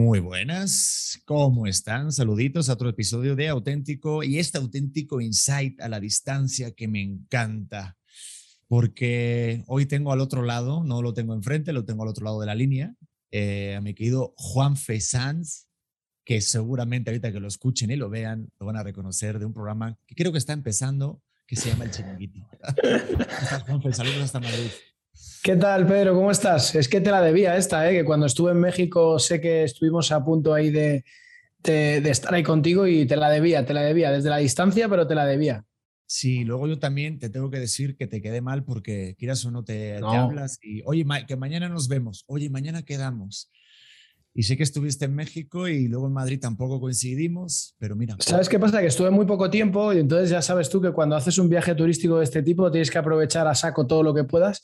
Muy buenas, ¿cómo están? Saluditos a otro episodio de Auténtico y este auténtico insight a la distancia que me encanta, porque hoy tengo al otro lado, no lo tengo enfrente, lo tengo al otro lado de la línea, eh, a mi querido Juan Sanz, que seguramente ahorita que lo escuchen y lo vean, lo van a reconocer de un programa que creo que está empezando, que se llama El Chiringuito. Juanfe? Saludos hasta Madrid. ¿Qué tal, Pedro? ¿Cómo estás? Es que te la debía esta, ¿eh? que cuando estuve en México sé que estuvimos a punto ahí de, estar ahí contigo y te la debía, te la debía, desde la distancia, pero te la debía. Sí, luego yo también te tengo que decir que te quedé mal porque quieras o no te, hablas y, oye, que mañana nos vemos, oye, mañana quedamos. Y sé que estuviste en México y luego en Madrid tampoco coincidimos, pero mira. ¿Sabes qué pasa? Que estuve muy poco tiempo y entonces ya sabes tú que cuando haces un viaje turístico de este tipo tienes que aprovechar a saco todo lo que puedas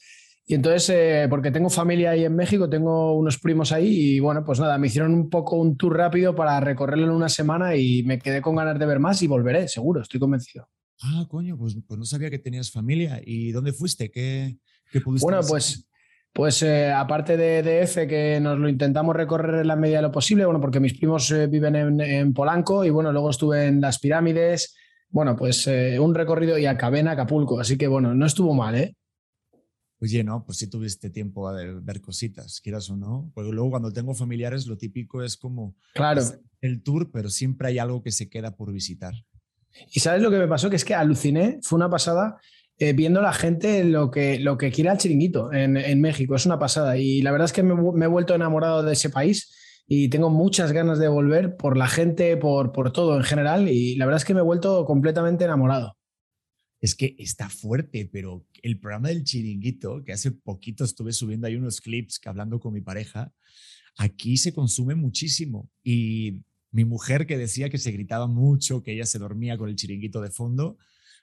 y entonces, eh, porque tengo familia ahí en México, tengo unos primos ahí y bueno, pues nada, me hicieron un poco un tour rápido para recorrerlo en una semana y me quedé con ganas de ver más y volveré, seguro, estoy convencido. Ah, coño, pues, pues no sabía que tenías familia. ¿Y dónde fuiste? ¿Qué, qué pudiste Bueno, pues, pues eh, aparte de DF, que nos lo intentamos recorrer en la medida de lo posible, bueno, porque mis primos eh, viven en, en, Polanco y bueno, luego estuve en las pirámides, bueno, pues un recorrido y acabé en Acapulco, así que bueno, no estuvo mal, ¿eh? Oye, no, pues si tuviste tiempo a ver cositas, quieras o no. Porque luego cuando tengo familiares lo típico es como claro. el tour, pero siempre hay algo que se queda por visitar. Y sabes lo que me pasó, que es que aluciné, fue una pasada eh, viendo la gente lo que, lo que quiere al chiringuito en, México, es una pasada. Y la verdad es que me, me, he vuelto enamorado de ese país y tengo muchas ganas de volver por la gente, por, por todo en general. Y la verdad es que me he vuelto completamente enamorado es que está fuerte, pero el programa del chiringuito, que hace poquito estuve subiendo ahí unos clips que hablando con mi pareja, aquí se consume muchísimo. Y mi mujer que decía que se gritaba mucho, que ella se dormía con el chiringuito de fondo,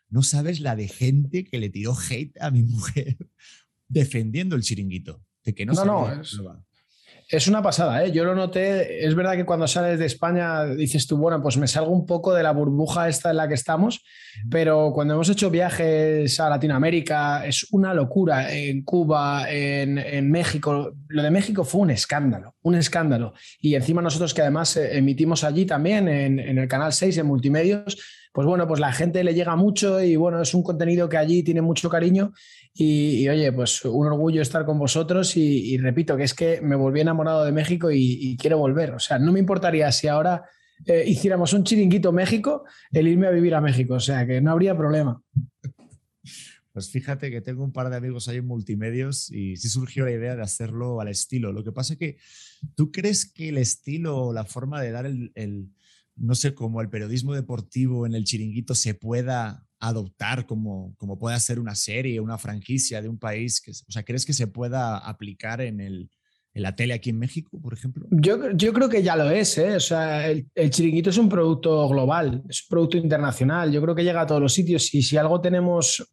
no sabes la de gente que le tiró hate a mi mujer defendiendo el chiringuito. De que no, no, no es una pasada, ¿eh? Yo lo noté. Es verdad que cuando sales de España dices tú, bueno, pues me salgo un poco de la burbuja esta en la que estamos, pero cuando hemos hecho viajes a Latinoamérica es una locura. En Cuba, en, México, lo de México fue un escándalo, un escándalo. Y encima nosotros que además eh, emitimos allí también en, en el Canal 6, en Multimedios, pues bueno, pues la gente le llega mucho y bueno, es un contenido que allí tiene mucho cariño y, oye, pues un orgullo estar con vosotros y, repito que es que me volví enamorado de México y, quiero volver. O sea, no me importaría si ahora eh, hiciéramos un chiringuito México, el irme a vivir a México, o sea, que no habría problema. Pues fíjate que tengo un par de amigos ahí en multimedios y sí surgió la idea de hacerlo al estilo. Lo que pasa es que tú crees que el estilo, la forma de dar el no sé, cómo el periodismo deportivo en el chiringuito se pueda adoptar como, como puede ser una serie, una franquicia de un país? Que, o sea, ¿crees que se pueda aplicar en, el, en la tele aquí en México, por ejemplo? Yo, yo creo que ya lo es, ¿eh? O sea, el, chiringuito es un producto global, es un producto internacional. Yo creo que llega a todos los sitios y si algo tenemos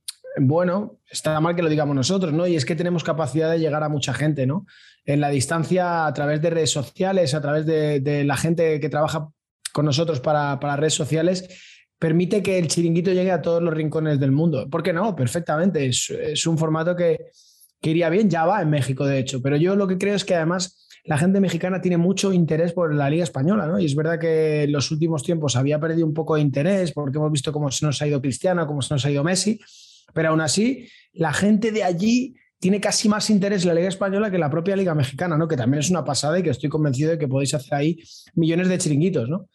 bueno, está mal que lo digamos nosotros, ¿no? Y es que tenemos capacidad de llegar a mucha gente, ¿no? En la distancia, a través de redes sociales, a través de, de la gente que trabaja con nosotros para, redes sociales, permite que el chiringuito llegue a todos los rincones del mundo. ¿Por qué no? Perfectamente. Es, un formato que, que, iría bien, ya va en México, de hecho. Pero yo lo que creo es que además la gente mexicana tiene mucho interés por la Liga Española, ¿no? Y es verdad que en los últimos tiempos había perdido un poco de interés porque hemos visto cómo se nos ha ido Cristiano, cómo se nos ha ido Messi, pero aún así la gente de allí tiene casi más interés la Liga Española que la propia Liga Mexicana, ¿no? Que también es una pasada y que estoy convencido de que podéis hacer ahí millones de chiringuitos, ¿no?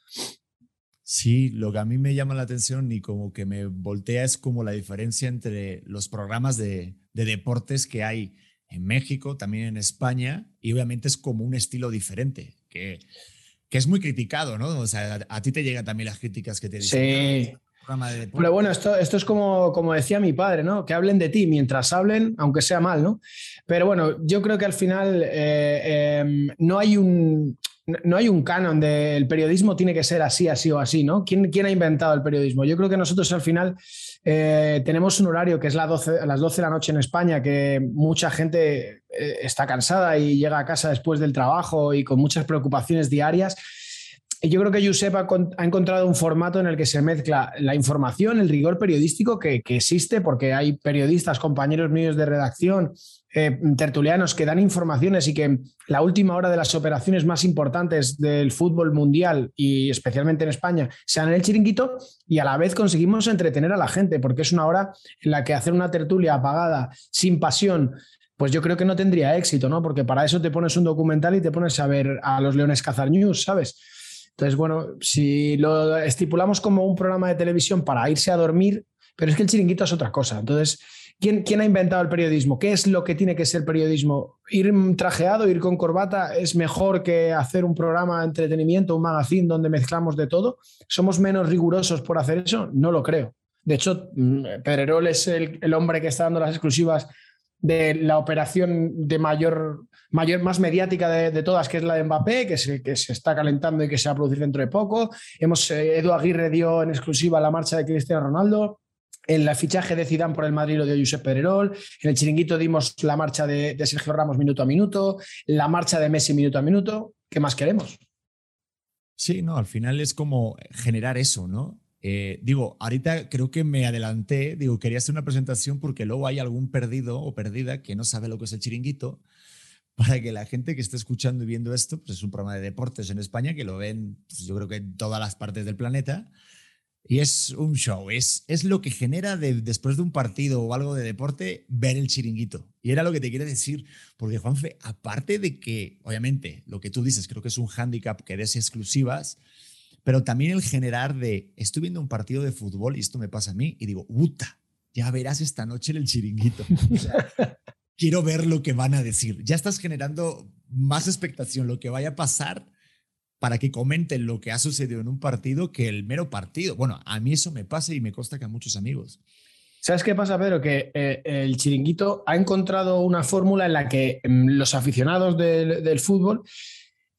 Sí, lo que a mí me llama la atención y como que me voltea es como la diferencia entre los programas de, deportes que hay en México, también en España, y obviamente es como un estilo diferente, que, que es muy criticado, ¿no? O sea, a, ti te llegan también las críticas que te dicen. Sí. Pero bueno, esto, esto es como, como decía mi padre, ¿no? Que hablen de ti mientras hablen, aunque sea mal, ¿no? Pero bueno, yo creo que al final eh, em, no hay un no hay un canon del periodismo tiene que ser así, así o así, ¿no? ¿Quién, quién ha inventado el periodismo? Yo creo que nosotros al final eh, tenemos un horario que es las 12, a las 12 de la noche en España, que mucha gente eh, está cansada y llega a casa después del trabajo y con muchas preocupaciones diarias y yo creo que Josep ha, encontrado un formato en el que se mezcla la información, el rigor periodístico que, existe, porque hay periodistas, compañeros míos de redacción, eh, tertulianos que dan informaciones y que la última hora de las operaciones más importantes del fútbol mundial y especialmente en España sean en el chiringuito y a la vez conseguimos entretener a la gente, porque es una hora en la que hacer una tertulia apagada, sin pasión, pues yo creo que no tendría éxito, ¿no? Porque para eso te pones un documental y te pones a ver a los Leones Cazar News, ¿sabes? Entonces, bueno, si lo estipulamos como un programa de televisión para irse a dormir, pero es que el chiringuito es otra cosa. Entonces, ¿quién, ¿quién, ha inventado el periodismo? ¿Qué es lo que tiene que ser periodismo? ¿Ir trajeado, ir con corbata es mejor que hacer un programa de entretenimiento, un magazine donde mezclamos de todo? ¿Somos menos rigurosos por hacer eso? No lo creo. De hecho, mm, Pedrerol es el, el hombre que está dando las exclusivas de la operación de mayor, mayor más mediática de, todas, que es la de Mbappé, que se, que se está calentando y que se va a producir dentro de poco. Hemos, eh, Edu Aguirre dio en exclusiva la marcha de Cristiano Ronaldo. En el fichaje de Zidane por el Madrid lo dio Josep Pedrerol. En el chiringuito dimos la marcha de, de Sergio Ramos minuto a minuto, la marcha de Messi minuto a minuto. ¿Qué más queremos? Sí, no, al final es como generar eso, ¿no? Eh, digo, ahorita creo que me adelanté, digo, quería hacer una presentación porque luego hay algún perdido o perdida que no sabe lo que es el chiringuito, para que la gente que esté escuchando y viendo esto, pues es un programa de deportes en España que lo ven, pues yo creo que en todas las partes del planeta, y es un show, es, es lo que genera después de un partido o algo de deporte ver el chiringuito. Y era lo que te quiero decir, porque Juanfe, aparte de que, obviamente, lo que tú dices, creo que es un hándicap que des exclusivas, pero también el generar de, estoy viendo un partido de fútbol y esto me pasa a mí y digo, puta, ya verás esta noche en el chiringuito. quiero ver lo que van a decir. Ya estás generando más expectación, lo que vaya a pasar para que comenten lo que ha sucedido en un partido que el mero partido. Bueno, a mí eso me pasa y me consta que a muchos amigos. ¿Sabes qué pasa, Pedro? Que eh, el chiringuito ha encontrado una fórmula en la que mm, los aficionados del fútbol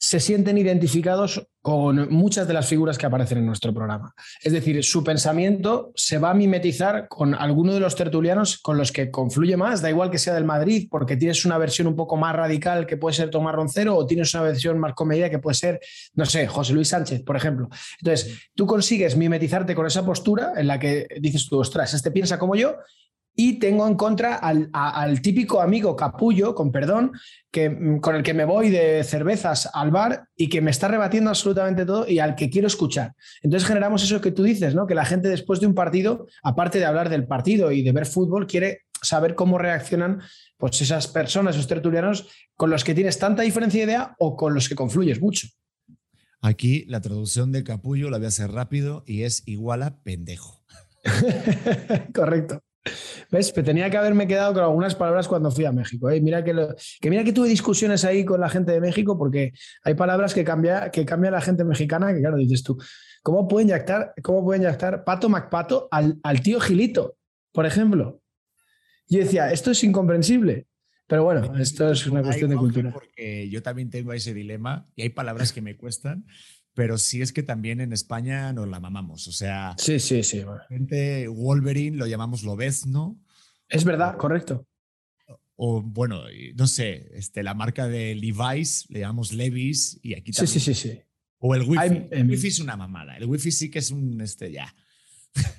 se sienten identificados con muchas de las figuras que aparecen en nuestro programa. Es decir, su pensamiento se va a mimetizar con alguno de los tertulianos con los que confluye más, da igual que sea del Madrid, porque tienes una versión un poco más radical que puede ser Tomás Roncero o tienes una versión más comedia que puede ser, no sé, José Luis Sánchez, por ejemplo. Entonces, tú consigues mimetizarte con esa postura en la que dices tú, ostras, este piensa como yo y tengo en contra al, típico amigo capullo, con perdón, que, mm, con el que me voy de cervezas al bar y que me está rebatiendo absolutamente todo y al que quiero escuchar. Entonces generamos eso que tú dices, ¿no? que la gente después de un partido, aparte de hablar del partido y de ver fútbol, quiere saber cómo reaccionan pues, esas personas, esos tertulianos, con los que tienes tanta diferencia de idea o con los que confluyes mucho. Aquí la traducción de capullo la voy a hacer rápido y es igual a pendejo. Correcto. ¿Ves? tenía que haberme quedado con algunas palabras cuando fui a México. ¿eh? Mira que, que, mira que tuve discusiones ahí con la gente de México porque hay palabras que cambia, que cambia la gente mexicana que, claro, dices tú, ¿cómo pueden yactar, cómo pueden yactar Pato Macpato al, al tío Gilito, por ejemplo? Yo decía, esto es incomprensible. Pero bueno, esto es una cuestión de cultura. Porque yo también tengo ese dilema y hay palabras que me cuestan pero sí es que también en España nos la mamamos. O sea, sí, sí, sí. Gente, Wolverine lo llamamos Lobezno. Es verdad, correcto. O bueno, no sé, este, la marca de Levi's le llamamos Levis y aquí también. Sí, sí, sí, sí. O el Wi-Fi. el Wi-Fi es una mamada. El Wi-Fi sí que es un, este, ya.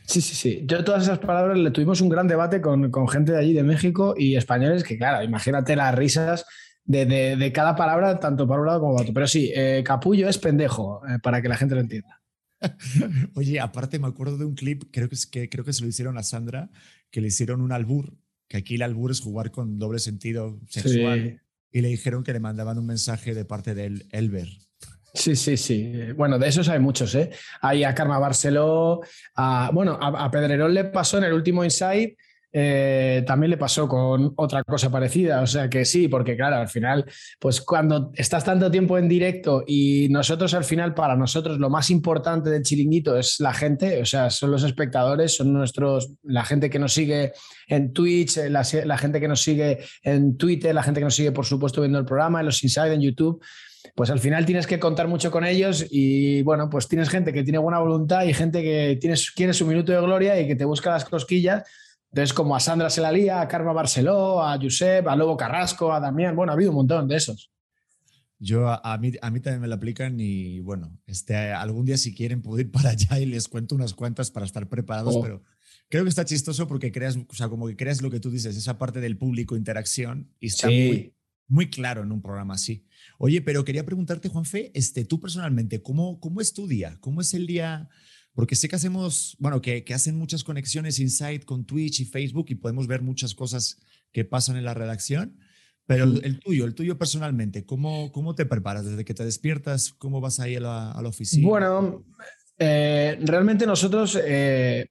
Sí, sí, sí. Yo todas esas palabras le tuvimos un gran debate con, con gente de allí, de México y españoles, que claro, imagínate las risas de, cada palabra, tanto para un lado como para otro. Pero sí, eh, capullo es pendejo, eh, para que la gente lo entienda. Oye, aparte me acuerdo de un clip, creo que, es que, creo que se lo hicieron a Sandra, que le hicieron un albur que aquí el albur es jugar con doble sentido sexual. Y le dijeron que le mandaban un mensaje de parte del Elber. Sí, sí, sí. Bueno, de esos hay muchos, ¿eh? Hay a Karma Barceló, a, bueno, a, a Pedrerol le pasó en el último Insight eh, también le pasó con otra cosa parecida. O sea que sí, porque claro, al final, pues cuando estás tanto tiempo en directo y nosotros al final, para nosotros lo más importante del chiringuito es la gente, o sea, son los espectadores, son nuestros, la gente que nos sigue en Twitch, eh, la, gente que nos sigue en Twitter, la gente que nos sigue, por supuesto, viendo el programa, en los Inside, en YouTube pues al final tienes que contar mucho con ellos y bueno, pues tienes gente que tiene buena voluntad y gente que tiene, quiere su minuto de gloria y que te busca las cosquillas entonces, como a Sandra Selalía, a Karma Barceló, a Josep, a Lobo Carrasco, a Damián, bueno, ha habido un montón de esos. Yo, a, mí, a mí también me lo aplican y bueno, este, algún día si quieren puedo ir para allá y les cuento unas cuantas para estar preparados, oh. pero creo que está chistoso porque creas, o sea, como que creas lo que tú dices, esa parte del público, interacción, y está muy, muy claro en un programa así. Oye, pero quería preguntarte, Juanfe, este, tú personalmente, ¿cómo, ¿cómo es tu día? ¿Cómo es el día? Porque sé que hacemos, bueno, que, que hacen muchas conexiones inside con Twitch y Facebook y podemos ver muchas cosas que pasan en la redacción. Pero el, tuyo, el tuyo personalmente, ¿cómo, ¿cómo te preparas desde que te despiertas? ¿Cómo vas ahí a la, a la oficina? Bueno, eh, realmente nosotros, eh,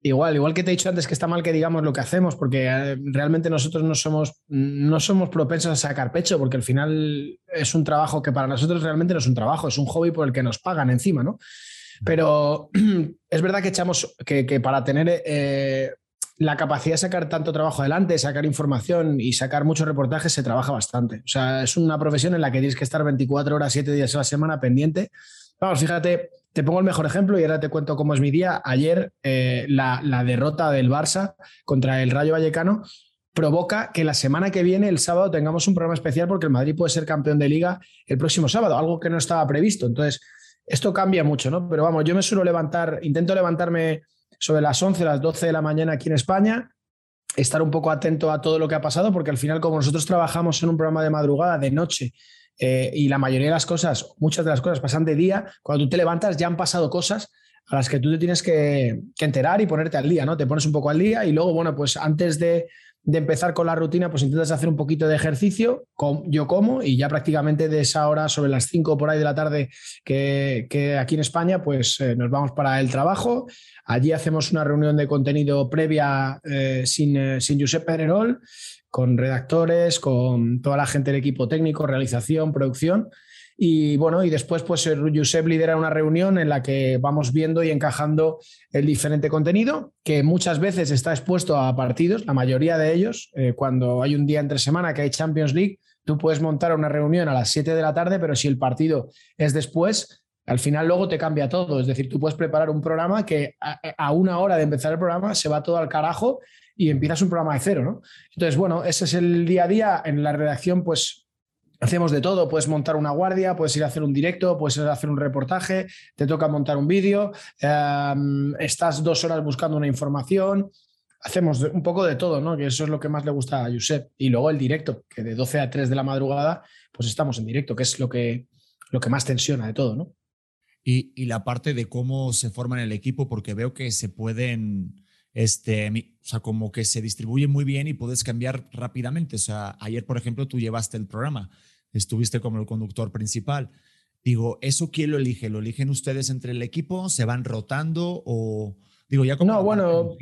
igual, igual que te he dicho antes que está mal que digamos lo que hacemos, porque eh, realmente nosotros no somos, no somos propensos a sacar pecho, porque al final es un trabajo que para nosotros realmente no es un trabajo, es un hobby por el que nos pagan encima, ¿no? Pero es verdad que echamos que, para tener eh, la capacidad de sacar tanto trabajo adelante, sacar información y sacar muchos reportajes, se trabaja bastante. O sea, es una profesión en la que tienes que estar 24 horas, 7 días a la semana pendiente. Vamos, fíjate, te pongo el mejor ejemplo y ahora te cuento cómo es mi día. Ayer eh, la, la derrota del Barça contra el Rayo Vallecano provoca que la semana que viene, el sábado, tengamos un programa especial porque el Madrid puede ser campeón de liga el próximo sábado, algo que no estaba previsto. Entonces, esto cambia mucho, ¿no? Pero vamos, yo me suelo levantar, intento levantarme sobre las 11, las 12 de la mañana aquí en España, estar un poco atento a todo lo que ha pasado, porque al final, como nosotros trabajamos en un programa de madrugada, de noche, eh, y la mayoría de las cosas, muchas de las cosas pasan de día, cuando tú te levantas ya han pasado cosas a las que tú te tienes que, que enterar y ponerte al día, ¿no? Te pones un poco al día y luego, bueno, pues antes de, de empezar con la rutina, pues intentas hacer un poquito de ejercicio, yo como, y ya prácticamente de esa hora, sobre las 5 por ahí de la tarde que, aquí en España, pues eh, nos vamos para el trabajo. Allí hacemos una reunión de contenido previa eh, sin, eh, sin Josep Pererol, con redactores, con toda la gente del equipo técnico, realización, producción. Y bueno, y después, pues Josep lidera una reunión en la que vamos viendo y encajando el diferente contenido, que muchas veces está expuesto a partidos, la mayoría de ellos, eh, cuando hay un día entre semana que hay Champions League, tú puedes montar una reunión a las 7 de la tarde, pero si el partido es después, al final luego te cambia todo. Es decir, tú puedes preparar un programa que a, a una hora de empezar el programa se va todo al carajo y empiezas un programa de cero, ¿no? Entonces, bueno, ese es el día a día. En la redacción, pues Hacemos de todo, puedes montar una guardia, puedes ir a hacer un directo, puedes ir a hacer un reportaje, te toca montar un vídeo, em, estás dos horas buscando una información, hacemos un poco de todo, ¿no? Que eso es lo que más le gusta a Josep. Y luego el directo, que de 12 a 3 de la madrugada, pues estamos en directo, que es lo que, lo que más tensiona de todo, ¿no? Y, y la parte de cómo se forman el equipo, porque veo que se pueden, este, o sea, como que se distribuyen muy bien y puedes cambiar rápidamente. O sea, ayer, por ejemplo, tú llevaste el programa estuviste como el conductor principal. Digo, ¿eso quién lo elige? ¿Lo eligen ustedes entre el equipo? ¿Se van rotando? O digo, ya como. No, bueno,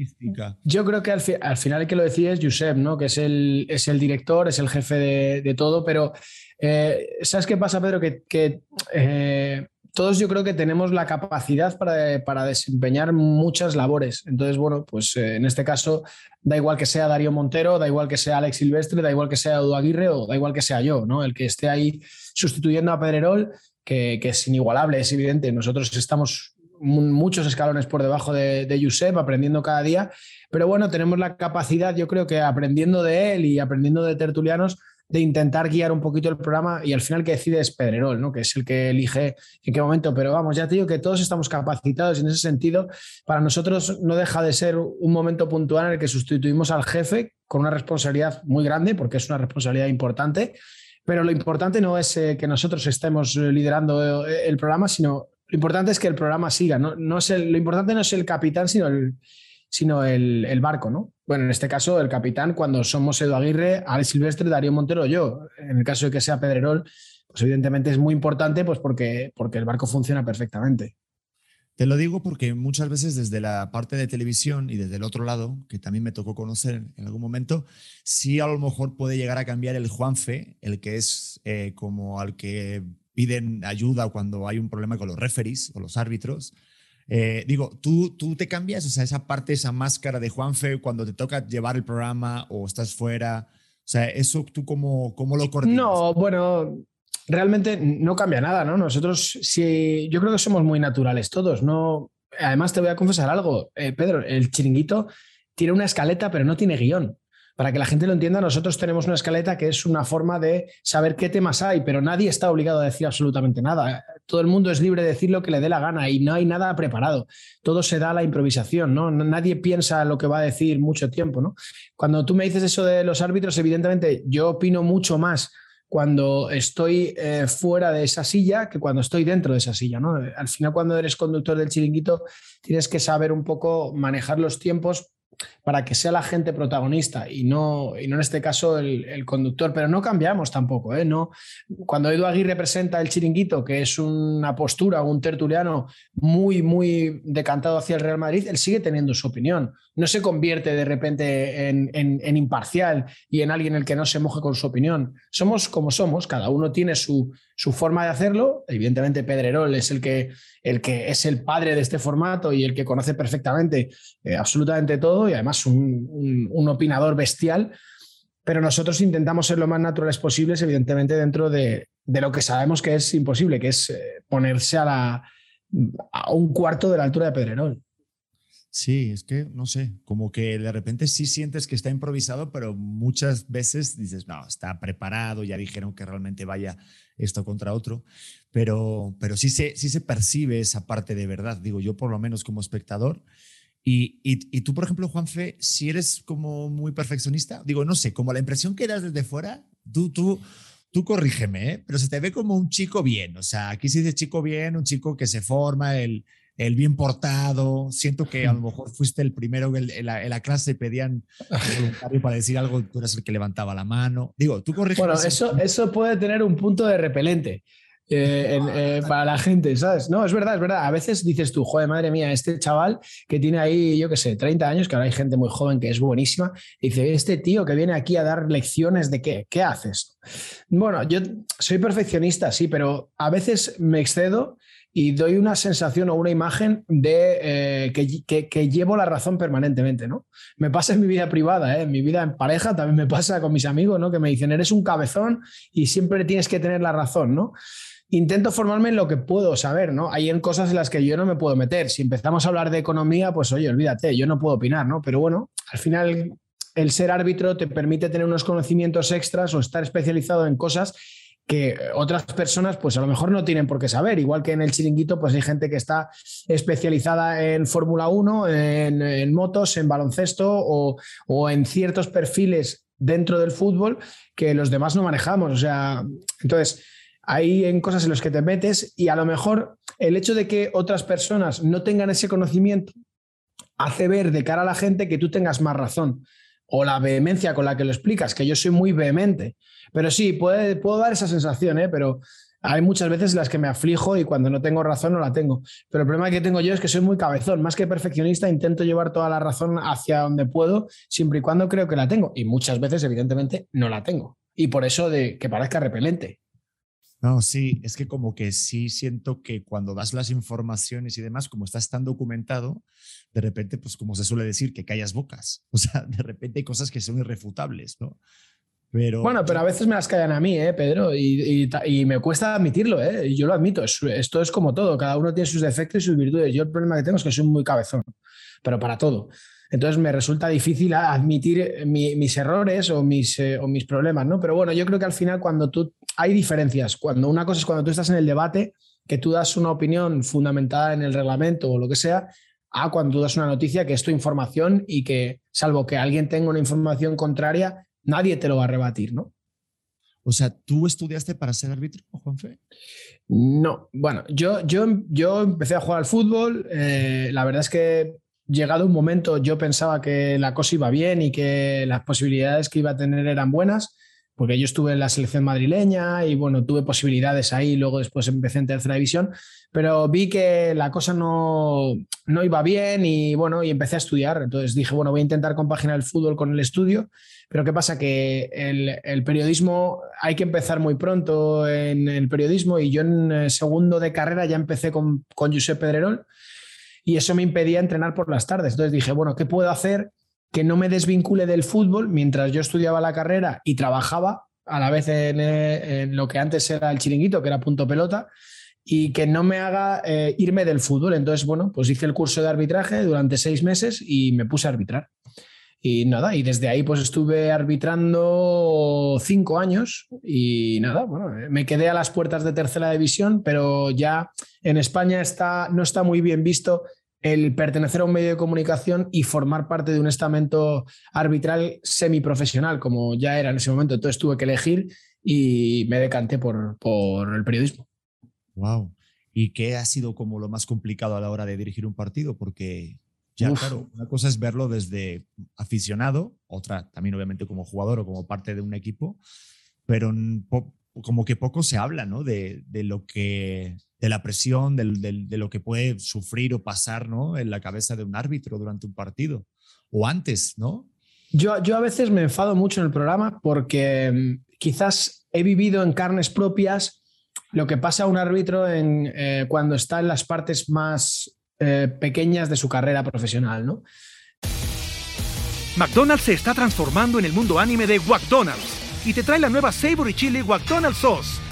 yo creo que al, final el que lo decía es Josep, ¿no? Que es el, es el director, es el jefe de, todo, pero eh, ¿sabes qué pasa, Pedro? Que, que eh, todos yo creo que tenemos la capacidad para, desempeñar muchas labores. Entonces, bueno, pues eh, en este caso da igual que sea Darío Montero, da igual que sea Alex Silvestre, da igual que sea Edu Aguirre o da igual que sea yo, ¿no? El que esté ahí sustituyendo a Pedrerol, que, es inigualable, es evidente. Nosotros estamos muchos escalones por debajo de, de Josep, aprendiendo cada día, pero bueno, tenemos la capacidad, yo creo que aprendiendo de él y aprendiendo de tertulianos, de intentar guiar un poquito el programa y al final que decide es Pedrerol, ¿no? que es el que elige en qué momento. Pero vamos, ya te digo que todos estamos capacitados en ese sentido, para nosotros no deja de ser un momento puntual en el que sustituimos al jefe con una responsabilidad muy grande, porque es una responsabilidad importante. Pero lo importante no es eh, que nosotros estemos liderando eh, el programa, sino lo importante es que el programa siga. No, no es lo importante no es el capitán, sino el, sino el, barco, ¿no? Bueno, en este caso el capitán, cuando somos Edu Aguirre, Alex Silvestre, Darío Montero, yo. En el caso de que sea Pedrerol, pues evidentemente es muy importante pues porque, porque el barco funciona perfectamente. Te lo digo porque muchas veces desde la parte de televisión y desde el otro lado, que también me tocó conocer en algún momento, sí a lo mejor puede llegar a cambiar el Juanfe, el que es eh, como al que piden ayuda cuando hay un problema con los referees o los árbitros. Eh, digo, ¿tú, tú te cambias, o sea, esa parte, esa máscara de Juanfe cuando te toca llevar el programa o estás fuera. O sea, ¿eso tú cómo, cómo lo coordinas? No, bueno, realmente no cambia nada, ¿no? Nosotros, sí, yo creo que somos muy naturales todos, ¿no? Además, te voy a confesar algo, eh, Pedro, el chiringuito tiene una escaleta, pero no tiene guion. Para que la gente lo entienda, nosotros tenemos una escaleta que es una forma de saber qué temas hay, pero nadie está obligado a decir absolutamente nada. Todo el mundo es libre de decir lo que le dé la gana y no hay nada preparado. Todo se da a la improvisación, ¿no? Nadie piensa lo que va a decir mucho tiempo, ¿no? Cuando tú me dices eso de los árbitros, evidentemente yo opino mucho más cuando estoy eh, fuera de esa silla que cuando estoy dentro de esa silla. ¿no? Al final, cuando eres conductor del chiringuito, tienes que saber un poco manejar los tiempos para que sea la gente protagonista y no, y no en este caso el, conductor, pero no cambiamos tampoco. ¿eh? No, cuando Edu Aguirre presenta el chiringuito, que es una postura, un tertuliano muy, muy decantado hacia el Real Madrid, él sigue teniendo su opinión. No se convierte de repente en, en imparcial y en alguien el que no se moje con su opinión. Somos como somos, cada uno tiene su, su forma de hacerlo. Evidentemente, Pedrerol es el que, el que es el padre de este formato y el que conoce perfectamente eh, absolutamente todo y además un, un, opinador bestial. Pero nosotros intentamos ser lo más naturales posibles, evidentemente, dentro de, de lo que sabemos que es imposible, que es eh, ponerse a, la, a un cuarto de la altura de Pedrerol. Sí, es que no sé, como que de repente sí sientes que está improvisado, pero muchas veces dices, no, está preparado, ya dijeron que realmente vaya esto contra otro, pero, pero sí, se, sí se percibe esa parte de verdad, digo yo por lo menos como espectador. Y, y, tú, por ejemplo, Juanfe, si eres como muy perfeccionista, digo, no sé, como la impresión que das desde fuera, tú, tú, tú corrígeme, ¿eh? pero se te ve como un chico bien, o sea, aquí se dice chico bien, un chico que se forma, el, el bien portado. Siento que a lo mejor fuiste el primero en, la, la, clase pedían voluntario para decir algo, tú eras el que levantaba la mano. Digo, tú corriges. Bueno, eso, eso puede tener un punto de repelente. Eh, eh, para la gente, ¿sabes? No, es verdad, es verdad. A veces dices tú, joder, madre mía, este chaval que tiene ahí, yo qué sé, 30 años, que ahora hay gente muy joven que es buenísima, dice, este tío que viene aquí a dar lecciones de qué, ¿qué haces? Bueno, yo soy perfeccionista, sí, pero a veces me excedo y doy una sensación o una imagen de eh, que, llevo la razón permanentemente, ¿no? Me pasa en mi vida privada, ¿eh? en mi vida en pareja también me pasa con mis amigos, ¿no? Que me dicen, eres un cabezón y siempre tienes que tener la razón, ¿no? Intento formarme en lo que puedo saber, ¿no? Hay en cosas en las que yo no me puedo meter. Si empezamos a hablar de economía, pues oye, olvídate, yo no puedo opinar, ¿no? Pero bueno, al final el ser árbitro te permite tener unos conocimientos extras o estar especializado en cosas que otras personas pues a lo mejor no tienen por qué saber, igual que en el chiringuito pues hay gente que está especializada en Fórmula 1, en, motos, en baloncesto o, o, en ciertos perfiles dentro del fútbol que los demás no manejamos, o sea, entonces hay en cosas en las que te metes y a lo mejor el hecho de que otras personas no tengan ese conocimiento hace ver de cara a la gente que tú tengas más razón o la vehemencia con la que lo explicas, que yo soy muy vehemente. Pero sí, puede, puedo dar esa sensación, ¿eh? pero hay muchas veces en las que me aflijo y cuando no tengo razón no la tengo. Pero el problema que tengo yo es que soy muy cabezón, más que perfeccionista, intento llevar toda la razón hacia donde puedo, siempre y cuando creo que la tengo. Y muchas veces, evidentemente, no la tengo. Y por eso de que parezca repelente. No, sí, es que como que sí siento que cuando das las informaciones y demás, como estás tan documentado, de repente, pues como se suele decir, que callas bocas. O sea, de repente hay cosas que son irrefutables, ¿no? Pero, bueno, pero a veces me las callan a mí, ¿eh, Pedro? Y, y, me cuesta admitirlo, ¿eh? Yo lo admito. Esto es como todo. Cada uno tiene sus defectos y sus virtudes. Yo el problema que tengo es que soy muy cabezón, pero para todo. Entonces me resulta difícil admitir mis errores o mis, eh, o mis problemas, ¿no? Pero bueno, yo creo que al final cuando tú... Hay diferencias. Cuando una cosa es cuando tú estás en el debate, que tú das una opinión fundamentada en el reglamento o lo que sea, a cuando tú das una noticia que es tu información y que, salvo que alguien tenga una información contraria, nadie te lo va a rebatir, ¿no? O sea, ¿tú estudiaste para ser árbitro, Juanfe? No, bueno, yo, yo, yo empecé a jugar al fútbol. Eh, la verdad es que llegado un momento yo pensaba que la cosa iba bien y que las posibilidades que iba a tener eran buenas, porque yo estuve en la selección madrileña y bueno, tuve posibilidades ahí, luego después empecé en tercera división, pero vi que la cosa no, no iba bien y bueno, y empecé a estudiar. Entonces dije, bueno, voy a intentar compaginar el fútbol con el estudio, pero ¿qué pasa? Que el, el periodismo hay que empezar muy pronto en el periodismo y yo en eh, segundo de carrera ya empecé con, con Josep Pedrerol y eso me impedía entrenar por las tardes. Entonces dije, bueno, ¿qué puedo hacer que no me desvincule del fútbol mientras yo estudiaba la carrera y trabajaba a la vez en, lo que antes era el chiringuito, que era punto pelota, y que no me haga eh, irme del fútbol. Entonces, bueno, pues hice el curso de arbitraje durante seis meses y me puse a arbitrar. Y nada, y desde ahí pues estuve arbitrando cinco años y nada, bueno, me quedé a las puertas de tercera división, pero ya en España está, no está muy bien visto el pertenecer a un medio de comunicación y formar parte de un estamento arbitral semiprofesional, como ya era en ese momento. Entonces tuve que elegir y me decanté por, por el periodismo. Wow. ¿Y qué ha sido como lo más complicado a la hora de dirigir un partido? Porque ya, claro, una cosa es verlo desde aficionado, otra también obviamente como jugador o como parte de un equipo, pero como que poco se habla, ¿no? De, de lo que, de la presión, de, de, lo que puede sufrir o pasar, ¿no? En la cabeza de un árbitro durante un partido o antes, ¿no? Yo, yo a veces me enfado mucho en el programa porque mm, quizás he vivido en carnes propias lo que pasa a un árbitro en, eh, cuando está en las partes más eh, pequeñas de su carrera profesional, ¿no? McDonald's se está transformando en el mundo anime de McDonald's y te trae la nueva Savory Chili McDonald's Sauce.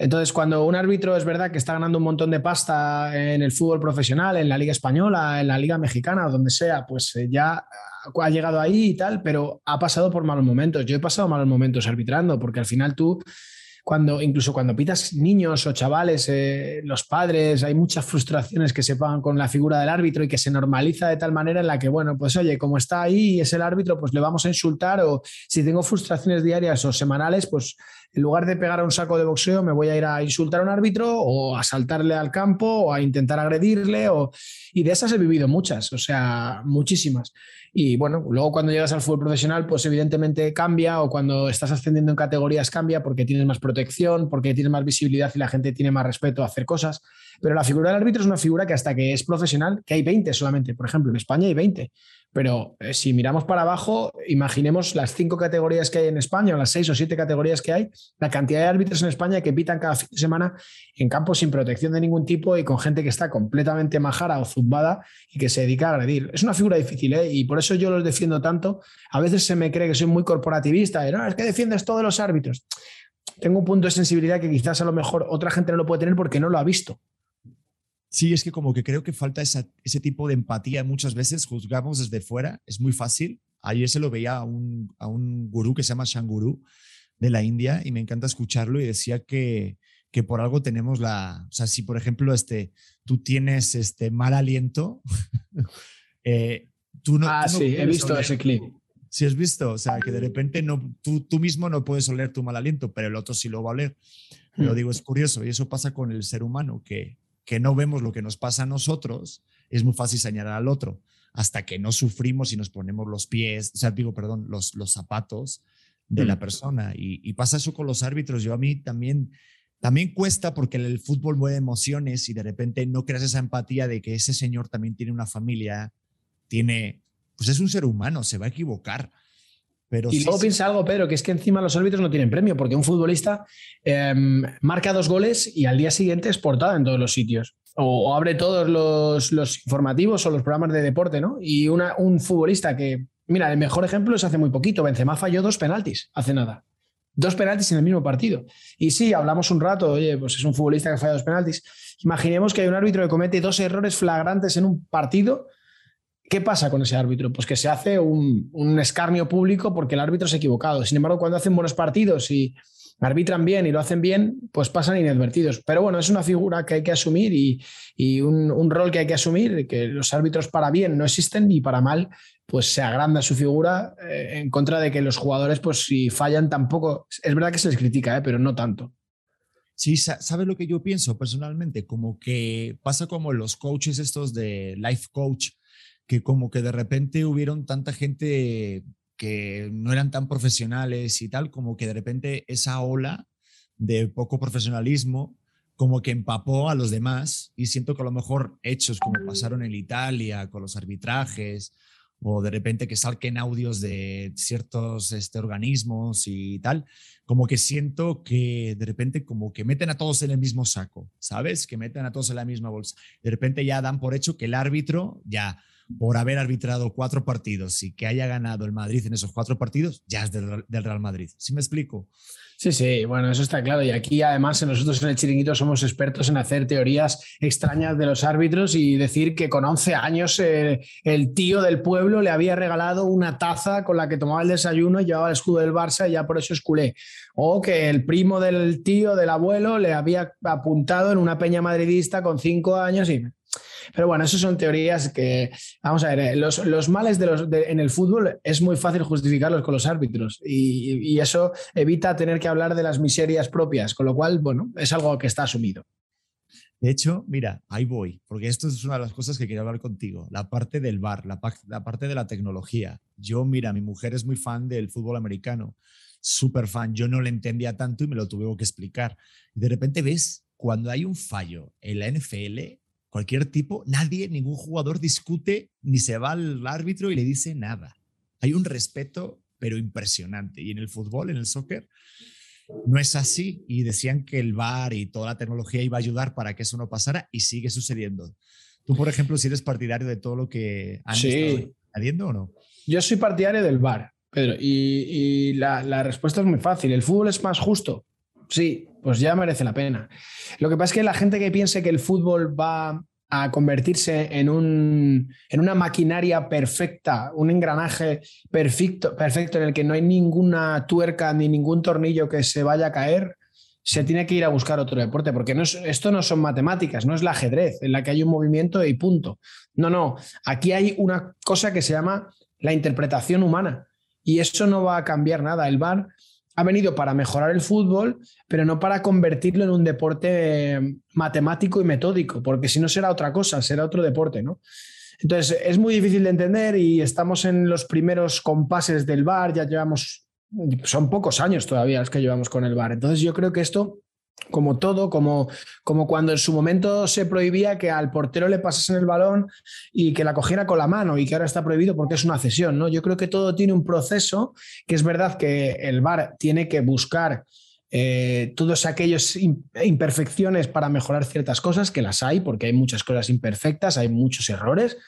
Entonces, cuando un árbitro es verdad que está ganando un montón de pasta en el fútbol profesional, en la Liga Española, en la Liga Mexicana donde sea, pues eh, ya ha llegado ahí y tal, pero ha pasado por malos momentos. Yo he pasado malos momentos arbitrando, porque al final tú cuando incluso cuando pitas niños o chavales, eh, los padres, hay muchas frustraciones que se pagan con la figura del árbitro y que se normaliza de tal manera en la que, bueno, pues oye, como está ahí y es el árbitro, pues le vamos a insultar o si tengo frustraciones diarias o semanales, pues en lugar de pegar a un saco de boxeo, me voy a ir a insultar a un árbitro o a saltarle al campo o a intentar agredirle. O... Y de esas he vivido muchas, o sea, muchísimas. Y bueno, luego cuando llegas al fútbol profesional, pues evidentemente cambia o cuando estás ascendiendo en categorías cambia porque tienes más protección, porque tienes más visibilidad y la gente tiene más respeto a hacer cosas. Pero la figura del árbitro es una figura que hasta que es profesional, que hay 20 solamente, por ejemplo, en España hay 20. Pero eh, si miramos para abajo, imaginemos las cinco categorías que hay en España, o las seis o siete categorías que hay, la cantidad de árbitros en España que pitan cada fin de semana en campos sin protección de ningún tipo y con gente que está completamente majara o zumbada y que se dedica a agredir. Es una figura difícil, ¿eh? y por eso yo los defiendo tanto. A veces se me cree que soy muy corporativista, no, es que defiendes todos los árbitros. Tengo un punto de sensibilidad que quizás a lo mejor otra gente no lo puede tener porque no lo ha visto. Sí, es que como que creo que falta ese tipo de empatía. Muchas veces juzgamos desde fuera, es muy fácil. Ayer se lo veía a un, a un gurú que se llama Shanguru de la India y me encanta escucharlo y decía que, que por algo tenemos la, o sea, si por ejemplo este, tú tienes este mal aliento, eh, tú no... Ah, sí, he visto ese clip. Sí, has visto, o sea, que de repente no, tú, tú mismo no puedes oler tu mal aliento, pero el otro sí lo va a oler. Lo hmm. digo, es curioso y eso pasa con el ser humano, que, que no vemos lo que nos pasa a nosotros, es muy fácil señalar al otro. Hasta que no sufrimos y nos ponemos los pies, o sea, digo, perdón, los, los zapatos de la mm. persona. Y, pasa eso con los árbitros. Yo a mí también, también cuesta porque el fútbol mueve emociones y de repente no creas esa empatía de que ese señor también tiene una familia, tiene, pues es un ser humano, se va a equivocar. Pero y sí, luego sí. piensa algo, Pedro, que es que encima los árbitros no tienen premio, porque un futbolista em, marca dos goles y al día siguiente es portada en todos los sitios. O, o abre todos los, los informativos o los programas de deporte, ¿no? Y una, un futbolista que, mira, el mejor ejemplo es hace muy poquito. Benzema falló dos penaltis, hace nada. Dos penaltis en el mismo partido. Y sí, hablamos un rato, oye, pues es un futbolista que falla dos penaltis. Imaginemos que hay un árbitro que comete dos errores flagrantes en un partido ¿Qué pasa con ese árbitro? Pues que se hace un, escarnio público porque el árbitro ha equivocado. Sin embargo, cuando hacen buenos partidos y arbitran bien y lo hacen bien, pues pasan inadvertidos. Pero bueno, es una figura que hay que asumir y, un, rol que hay que asumir, que los árbitros para bien no existen y para mal, pues se agranda su figura eh, en contra de que los jugadores, pues si fallan tampoco, es verdad que se les critica, eh, pero no tanto. Sí, ¿sabes lo que yo pienso personalmente? Como que pasa como los coaches estos de life coach, que como que de repente hubieron tanta gente que no eran tan profesionales y tal, como que de repente esa ola de poco profesionalismo como que empapó a los demás y siento que a lo mejor hechos como pasaron en Italia con los arbitrajes o de repente que salquen audios de ciertos este, organismos y tal, como que siento que de repente como que meten a todos en el mismo saco, ¿sabes? Que meten a todos en la misma bolsa. De repente ya dan por hecho que el árbitro ya por haber arbitrado cuatro partidos y que haya ganado el Madrid en esos cuatro partidos, ya es del, Real Madrid. ¿Sí me explico? Sí, sí, bueno, eso está claro. Y aquí además nosotros en el chiringuito somos expertos en hacer teorías extrañas de los árbitros y decir que con 11 años eh, el tío del pueblo le había regalado una taza con la que tomaba el desayuno y llevaba el escudo del Barça y ya por eso es culé. O que el primo del tío, del abuelo, le había apuntado en una peña madridista con cinco años y pero bueno, eso son teorías que, vamos a ver, los, los males de los, en el fútbol es muy fácil justificarlos con los árbitros y, y, eso evita tener que hablar de las miserias propias, con lo cual, bueno, es algo que está asumido. De hecho, mira, ahí voy, porque esto es una de las cosas que quería hablar contigo, la parte del bar, la, la parte de la tecnología. Yo, mira, mi mujer es muy fan del fútbol americano, súper fan, yo no le entendía tanto y me lo tuve que explicar. Y de repente ves, cuando hay un fallo en la NFL, cualquier tipo, nadie, ningún jugador discute ni se va al árbitro y le dice nada. Hay un respeto, pero impresionante. Y en el fútbol, en el soccer, no es así. Y decían que el VAR y toda la tecnología iba a ayudar para que eso no pasara y sigue sucediendo. Tú, por ejemplo, si eres partidario de todo lo que han sí. estado añadiendo o no? Yo soy partidario del VAR, Pedro, y, y la, la respuesta es muy fácil. ¿El fútbol es más justo? Sí, pues ya merece la pena. Lo que pasa es que la gente que piense que el fútbol va a convertirse en, un, en una maquinaria perfecta, un engranaje perfecto, perfecto en el que no hay ninguna tuerca ni ningún tornillo que se vaya a caer, se tiene que ir a buscar otro deporte, porque esto no son matemáticas, no es el ajedrez, en la que hay un movimiento y punto. No, no, aquí hay una cosa que se llama la interpretación humana y eso no va a cambiar nada. El VAR ha venido para mejorar el fútbol, pero no para convertirlo en un deporte matemático y metódico, porque si no será otra cosa, será otro deporte, ¿no? Entonces, es muy difícil de entender y estamos en los primeros compases del VAR, ya llevamos, son pocos años todavía los que llevamos con el VAR. Entonces, yo creo que esto como todo, como, como cuando en su momento se prohibía que al portero le pasasen el balón y que la cogiera con la mano y que ahora está prohibido porque es una cesión. ¿no? Yo creo que todo tiene un proceso, que es verdad que el VAR tiene que buscar eh, todas aquellas imperfecciones para mejorar ciertas cosas, que las hay, porque hay muchas cosas imperfectas, hay muchos errores,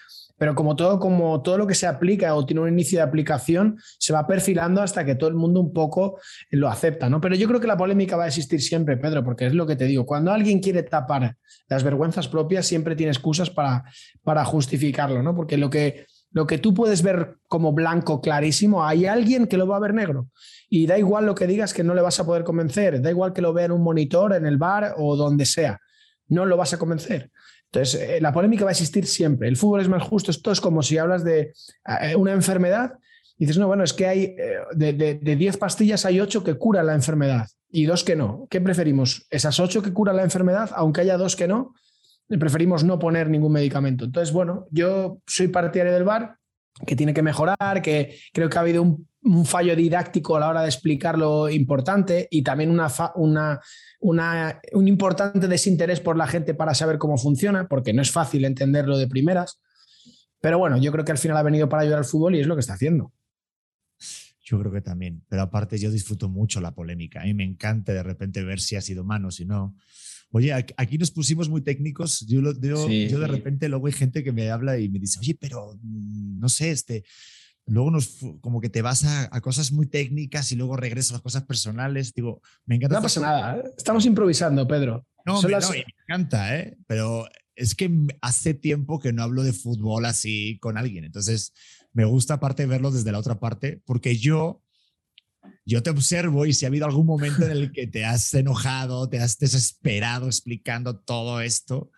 pero como todo, como todo lo que se aplica o tiene un inicio de aplicación, se va perfilando hasta que todo el mundo un poco lo acepta, ¿no? Pero yo creo que la polémica va a existir siempre, Pedro, porque es lo que te digo, cuando alguien quiere tapar las vergüenzas propias, siempre tiene excusas para, para justificarlo, ¿no? Porque lo que, lo que tú puedes ver como blanco clarísimo, hay alguien que lo va a ver negro. Y da igual lo que digas que no le vas a poder convencer, da igual que lo vea en un monitor, en el bar o donde sea, no lo vas a convencer. Entonces, eh, la polémica va a existir siempre. El fútbol es más justo. Esto es como si hablas de eh, una enfermedad y dices, no, bueno, es que hay eh, de 10 de, de pastillas hay 8 que curan la enfermedad y dos que no. ¿Qué preferimos? ¿Esas 8 que curan la enfermedad, aunque haya dos que no? Preferimos no poner ningún medicamento. Entonces, bueno, yo soy partidario del VAR, que tiene que mejorar, que creo que ha habido un, un fallo didáctico a la hora de explicar lo importante y también una, una, una, un importante desinterés por la gente para saber cómo funciona, porque no es fácil entenderlo de primeras. Pero bueno, yo creo que al final ha venido para ayudar al fútbol y es lo que está haciendo. Yo creo que también, pero aparte yo disfruto mucho la polémica. A mí me encanta de repente ver si ha sido mano, si no. Oye, aquí nos pusimos muy técnicos. Yo, yo, yo de repente luego hay gente que me habla y me dice, oye, pero mm, no sé, este, luego nos, como que te vas a, cosas muy técnicas y luego regresas a las cosas personales. Digo, me encanta. No pasa nada, ¿eh? estamos improvisando, Pedro. No, me encanta, ¿eh? pero es que hace tiempo que no hablo de fútbol así con alguien. Entonces, me gusta aparte verlo desde la otra parte, porque yo, yo te observo y si ha habido algún momento en el que te has enojado, te has desesperado explicando todo esto,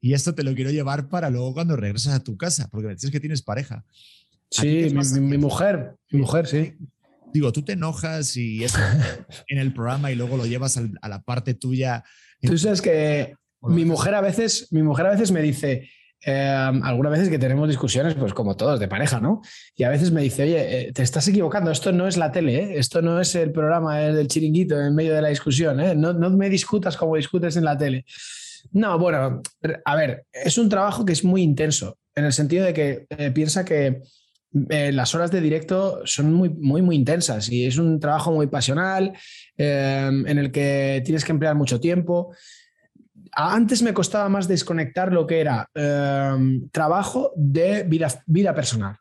y esto te lo quiero llevar para luego cuando regresas a tu casa, porque me dices que tienes pareja. Sí, mi, mujer, mi mujer, sí. Digo, tú te enojas y es en el programa y luego lo llevas a la parte tuya. Tú sabes que mi mujer a veces, mi mujer a veces me dice, eh, algunas veces que tenemos discusiones, pues como todos, de pareja, ¿no? Y a veces me dice, oye, eh, te estás equivocando, esto no es la tele, ¿eh? esto no es el programa del chiringuito en medio de la discusión, no, no me discutas como discutes en la tele. No, bueno, a ver, es un trabajo que es muy intenso, en el sentido de que piensa que eh, las horas de directo son muy, muy, muy intensas y es un trabajo muy pasional eh, en el que tienes que emplear mucho tiempo. Antes me costaba más desconectar lo que era eh, trabajo de vida, vida personal.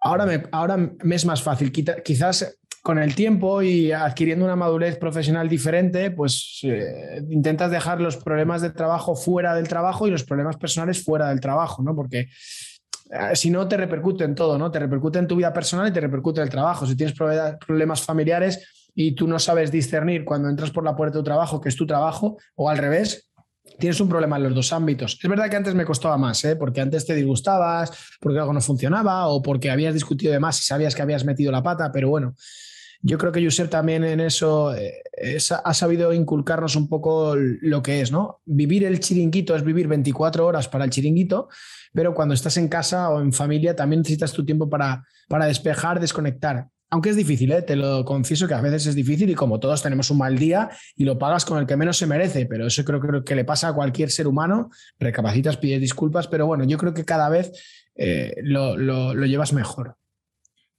Ahora me, ahora es más fácil. Quizás con el tiempo y adquiriendo una madurez profesional diferente, pues intentas dejar los problemas de trabajo fuera del trabajo y los problemas personales fuera del trabajo, ¿no? Porque si no te repercute en todo, ¿no? Te repercute en tu vida personal y te repercute en el trabajo. Si tienes problemas familiares y tú no sabes discernir cuando entras por la puerta de tu trabajo, que es tu trabajo, o al revés, tienes un problema en los dos ámbitos. Es verdad que antes me costaba más, ¿eh? porque antes te disgustabas, porque algo no funcionaba o porque habías discutido de más y sabías que habías metido la pata, pero bueno, yo creo que User también en eso eh, ha sabido inculcarnos un poco lo que es, ¿no? Vivir el chiringuito es vivir 24 horas para el chiringuito, pero cuando estás en casa o en familia también necesitas tu tiempo para, para despejar, desconectar. Aunque es difícil, ¿eh? te lo confieso que a veces es difícil y como todos tenemos un mal día y lo pagas con el que menos se merece, pero eso creo, creo que le pasa a cualquier ser humano, recapacitas, pides disculpas, pero bueno, yo creo que cada vez eh, lo, lo, lo llevas mejor.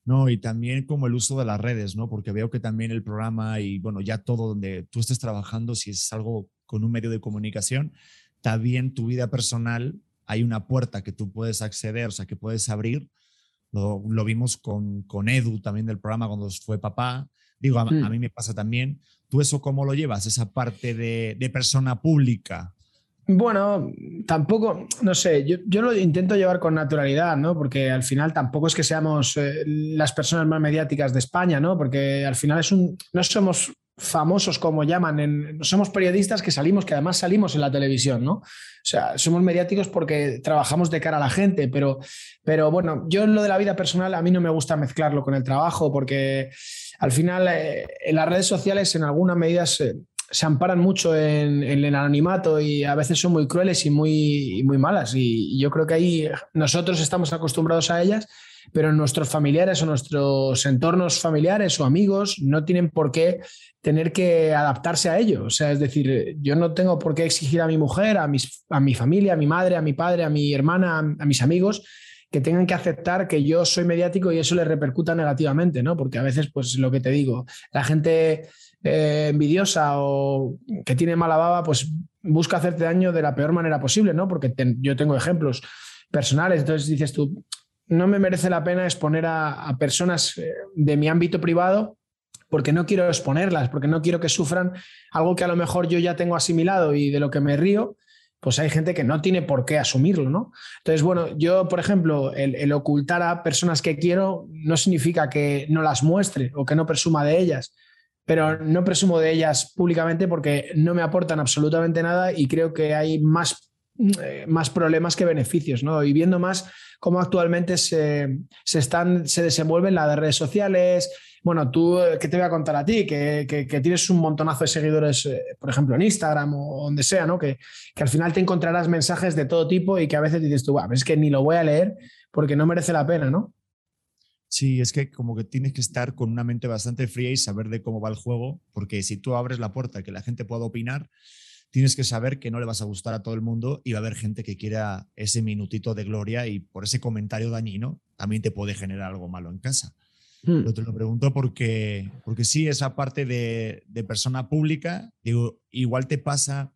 No, y también como el uso de las redes, ¿no? Porque veo que también el programa y, bueno, ya todo donde tú estés trabajando, si es algo con un medio de comunicación, también tu vida personal, hay una puerta que tú puedes acceder, o sea, que puedes abrir. Lo, vimos con, con, Edu también del programa cuando fue papá. Digo, a, mm. mí me pasa también. ¿Tú eso cómo lo llevas, esa parte de, de persona pública? Bueno, tampoco, no sé, yo, lo intento llevar con naturalidad, ¿no? Porque al final tampoco es que seamos eh, las personas más mediáticas de España, ¿no? Porque al final es un, no somos famosos como llaman, somos periodistas que salimos, que además salimos en la televisión, ¿no? O sea, somos mediáticos porque trabajamos de cara a la gente, pero, pero bueno, yo en lo de la vida personal a mí no me gusta mezclarlo con el trabajo porque al final eh, en las redes sociales en alguna medida se, se amparan mucho en, el anonimato y a veces son muy crueles y muy, muy malas. Y, yo creo que ahí nosotros estamos acostumbrados a ellas, pero nuestros familiares o nuestros entornos familiares o amigos no tienen por qué tener que adaptarse a ello. O sea, es decir, yo no tengo por qué exigir a mi mujer, a, mis, a mi familia, a mi madre, a mi padre, a mi hermana, a, mis amigos que tengan que aceptar que yo soy mediático y eso les repercuta negativamente, ¿no? Porque a veces, pues lo que te digo, la gente eh, envidiosa o que tiene mala baba, pues busca hacerte daño de la peor manera posible, ¿no? Porque yo tengo ejemplos personales, entonces dices tú, no me merece la pena exponer a, personas eh, de mi ámbito privado porque no quiero exponerlas, porque no quiero que sufran algo que a lo mejor yo ya tengo asimilado y de lo que me río, pues hay gente que no tiene por qué asumirlo, ¿no? Entonces, bueno, yo, por ejemplo, el, ocultar a personas que quiero no significa que no las muestre o que no presuma de ellas, pero no presumo de ellas públicamente porque no me aportan absolutamente nada y creo que hay más, eh, más problemas que beneficios, ¿no? Y viendo más cómo actualmente se, están, se desenvuelven las redes sociales. Bueno, tú, ¿qué te voy a contar a ti? Que, tienes un montonazo de seguidores, eh, por ejemplo, en Instagram o donde sea, ¿no? Que, que, al final te encontrarás mensajes de todo tipo y que a veces dices tú, es que ni lo voy a leer porque no merece la pena, ¿no? Sí, es que como que tienes que estar con una mente bastante fría y saber de cómo va el juego, porque si tú abres la puerta que la gente pueda opinar, tienes que saber que no le vas a gustar a todo el mundo y va a haber gente que quiera ese minutito de gloria y por ese comentario dañino también te puede generar algo malo en casa. Hmm. Pero te lo pregunto porque, porque sí, esa parte de, de persona pública, digo, igual te pasa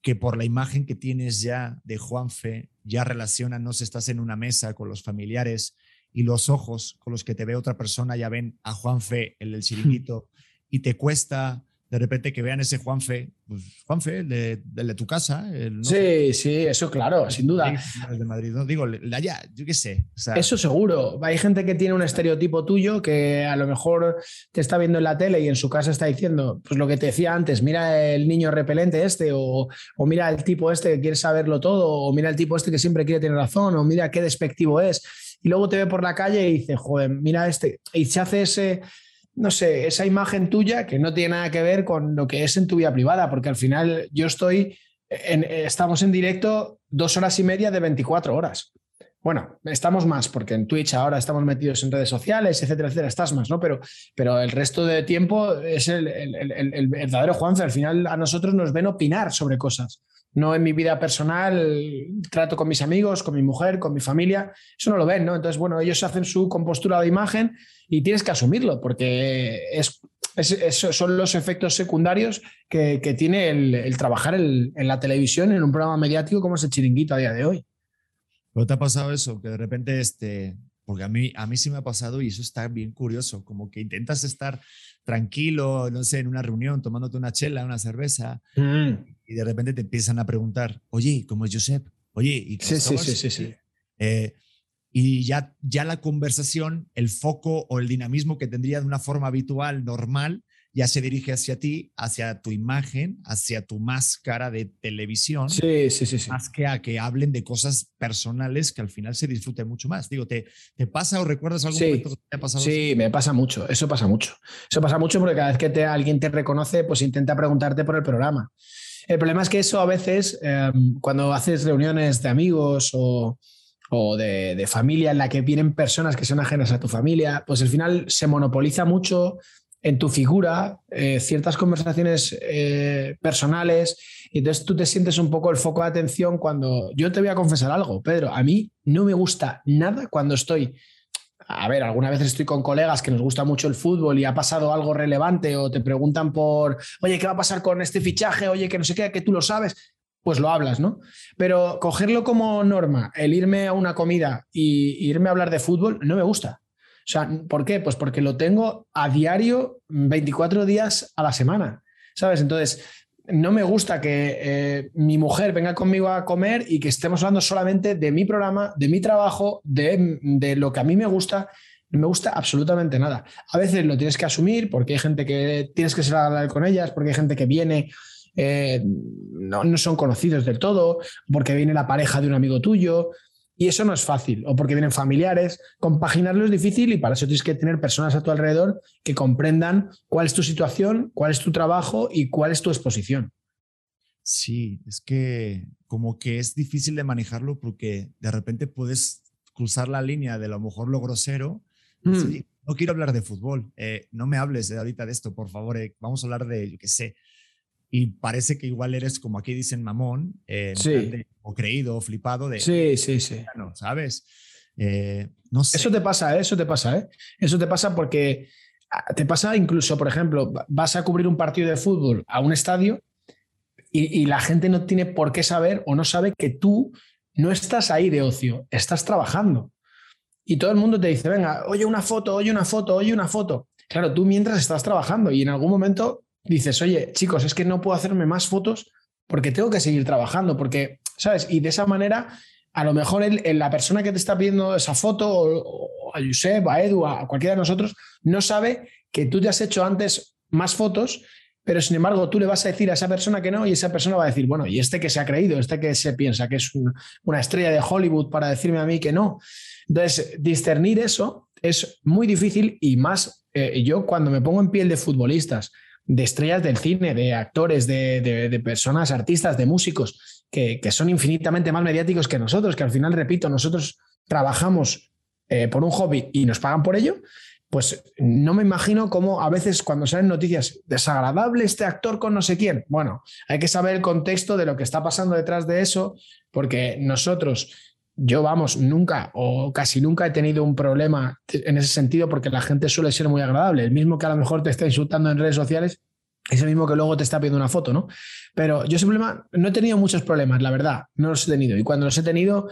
que por la imagen que tienes ya de Juanfe, ya relaciona, no si estás en una mesa con los familiares y los ojos con los que te ve otra persona ya ven a Juanfe, el del chiringuito, y te cuesta de repente que vean ese Juanfe, pues Juanfe, el de, el de tu casa. el- no Sí, sí, eso claro, sin duda. el de Madrid, no digo, el de allá, yo qué sé. o sea, Eso seguro. Hay gente que tiene un estereotipo tuyo que a lo mejor te está viendo en la tele y en su casa está diciendo, pues lo que te decía antes, mira el niño repelente este, o, o mira el tipo este que quiere saberlo todo, o mira el tipo este que siempre quiere tener razón, o mira qué despectivo es. Y luego te ve por la calle y dice, joder, mira este. Y se hace ese, no sé, esa imagen tuya que no tiene nada que ver con lo que es en tu vida privada, porque al final yo estoy, en- estamos en directo dos horas y media de 24 horas. Bueno, estamos más, porque en Twitch ahora estamos metidos en redes sociales, etcétera, etcétera, estás más, ¿no? Pero, pero el resto de tiempo es el, el- el- el- verdadero Juanfe. Al final a nosotros nos ven opinar sobre cosas. No en mi vida personal, trato con mis amigos, con mi mujer, con mi familia. Eso no lo ven, ¿no? Entonces, bueno, ellos hacen su compostura de imagen y tienes que asumirlo, porque es, es- son los efectos secundarios que, que tiene el, el trabajar el- en la televisión, en un programa mediático como es el chiringuito a día de hoy. ¿No te ha pasado eso? Que de repente, este, porque a mí, a mí sí me ha pasado y eso está bien curioso, como que intentas estar tranquilo, no sé, en una reunión, tomándote una chela, una cerveza, y de repente te empiezan a preguntar, oye, ¿cómo es Josep? Oye, ¿y Sí, sí, sí, sí, sí. Eh, y ya, ya la conversación, el foco o el dinamismo que tendría de una forma habitual, normal, ya se dirige hacia ti, hacia tu imagen, hacia tu máscara de televisión Sí, sí, sí, sí. más que a que hablen de cosas personales que al final se disfruten mucho más. Digo, ¿te, te pasa o recuerdas algún Sí. momento que te ha pasado? Sí, me pasa mucho, eso pasa mucho. Eso pasa mucho porque cada vez que te- alguien te reconoce, pues intenta preguntarte por el programa. El problema es que eso a veces, eh, cuando haces reuniones de amigos o, o de, de familia en la que vienen personas que son ajenas a tu familia, pues al final se monopoliza mucho en tu figura eh, ciertas conversaciones eh, personales y entonces tú te sientes un poco el foco de atención cuando yo te voy a confesar algo, Pedro, a mí no me gusta nada cuando estoy a ver, alguna vez estoy con colegas que nos gusta mucho el fútbol y ha pasado algo relevante o te preguntan por, oye, ¿qué va a pasar con este fichaje? Oye, que no sé qué, que tú lo sabes, pues lo hablas, ¿no? Pero cogerlo como norma, el irme a una comida y y irme a hablar de fútbol, no me gusta. Sea, ¿por qué? Pues porque lo tengo a diario 24 días a la semana, ¿sabes? Entonces, no me gusta que eh, mi mujer venga conmigo a comer y que estemos hablando solamente de mi programa, de mi trabajo, de, de lo que a mí me gusta. No me gusta absolutamente nada. A veces lo tienes que asumir porque hay gente que tienes que ser agradable con ellas, porque hay gente que viene, eh, no, no son conocidos del todo, porque viene la pareja de un amigo tuyo. Y eso no es fácil, o porque vienen familiares. Compaginarlo es difícil y para eso tienes que tener personas a tu alrededor que comprendan cuál es tu situación, cuál es tu trabajo y cuál es tu exposición. Sí, es que como que es difícil de manejarlo porque de repente puedes cruzar la línea de lo mejor lo grosero. Mm. "Oye, no quiero hablar de fútbol, eh, no me hables de ahorita de esto, por favor, eh, vamos a hablar de, yo qué sé. Y parece que igual eres, como aquí dicen, mamón, eh, Sí. de- o creído, o flipado de, Sí, sí, sí. no, ¿sabes? Eh, no sé. Eso te pasa, ¿eh? eso te pasa, ¿eh? Eso te pasa porque ah, te pasa incluso, por ejemplo, va- vas a cubrir un partido de fútbol a un estadio y, y la gente no tiene por qué saber o no sabe que tú no estás ahí de ocio, estás trabajando. Y todo el mundo te dice, venga, oye una foto, oye una foto, oye una foto. Claro, tú mientras estás trabajando y en algún momento dices, oye, chicos, es que no puedo hacerme más fotos porque tengo que seguir trabajando, porque, ¿sabes? Y de esa manera, a lo mejor el- la persona que te está pidiendo esa foto, o, a Josep, a Edu, a cualquiera de nosotros, no sabe que tú te has hecho antes más fotos, pero sin embargo tú le vas a decir a esa persona que no y esa persona va a decir, bueno, ¿y este que se ha creído? ¿Este que se piensa que es un- una estrella de Hollywood para decirme a mí que no? Entonces, discernir eso es muy difícil y más eh, yo cuando me pongo en piel de futbolistas, de estrellas del cine, de actores, de, de- personas, artistas, de músicos, que, que son infinitamente más mediáticos que nosotros, que al final, repito, nosotros trabajamos eh, por un hobby y nos pagan por ello, pues no me imagino cómo a veces cuando salen noticias, desagradable este actor con no sé quién. Bueno, hay que saber el contexto de lo que está pasando detrás de eso, porque nosotros yo, vamos, nunca o casi nunca he tenido un problema en ese sentido porque la gente suele ser muy agradable. El mismo que a lo mejor te está insultando en redes sociales es el mismo que luego te está pidiendo una foto, ¿no? Pero yo simplemente no he tenido muchos problemas, la verdad, no los he tenido. Y cuando los he tenido,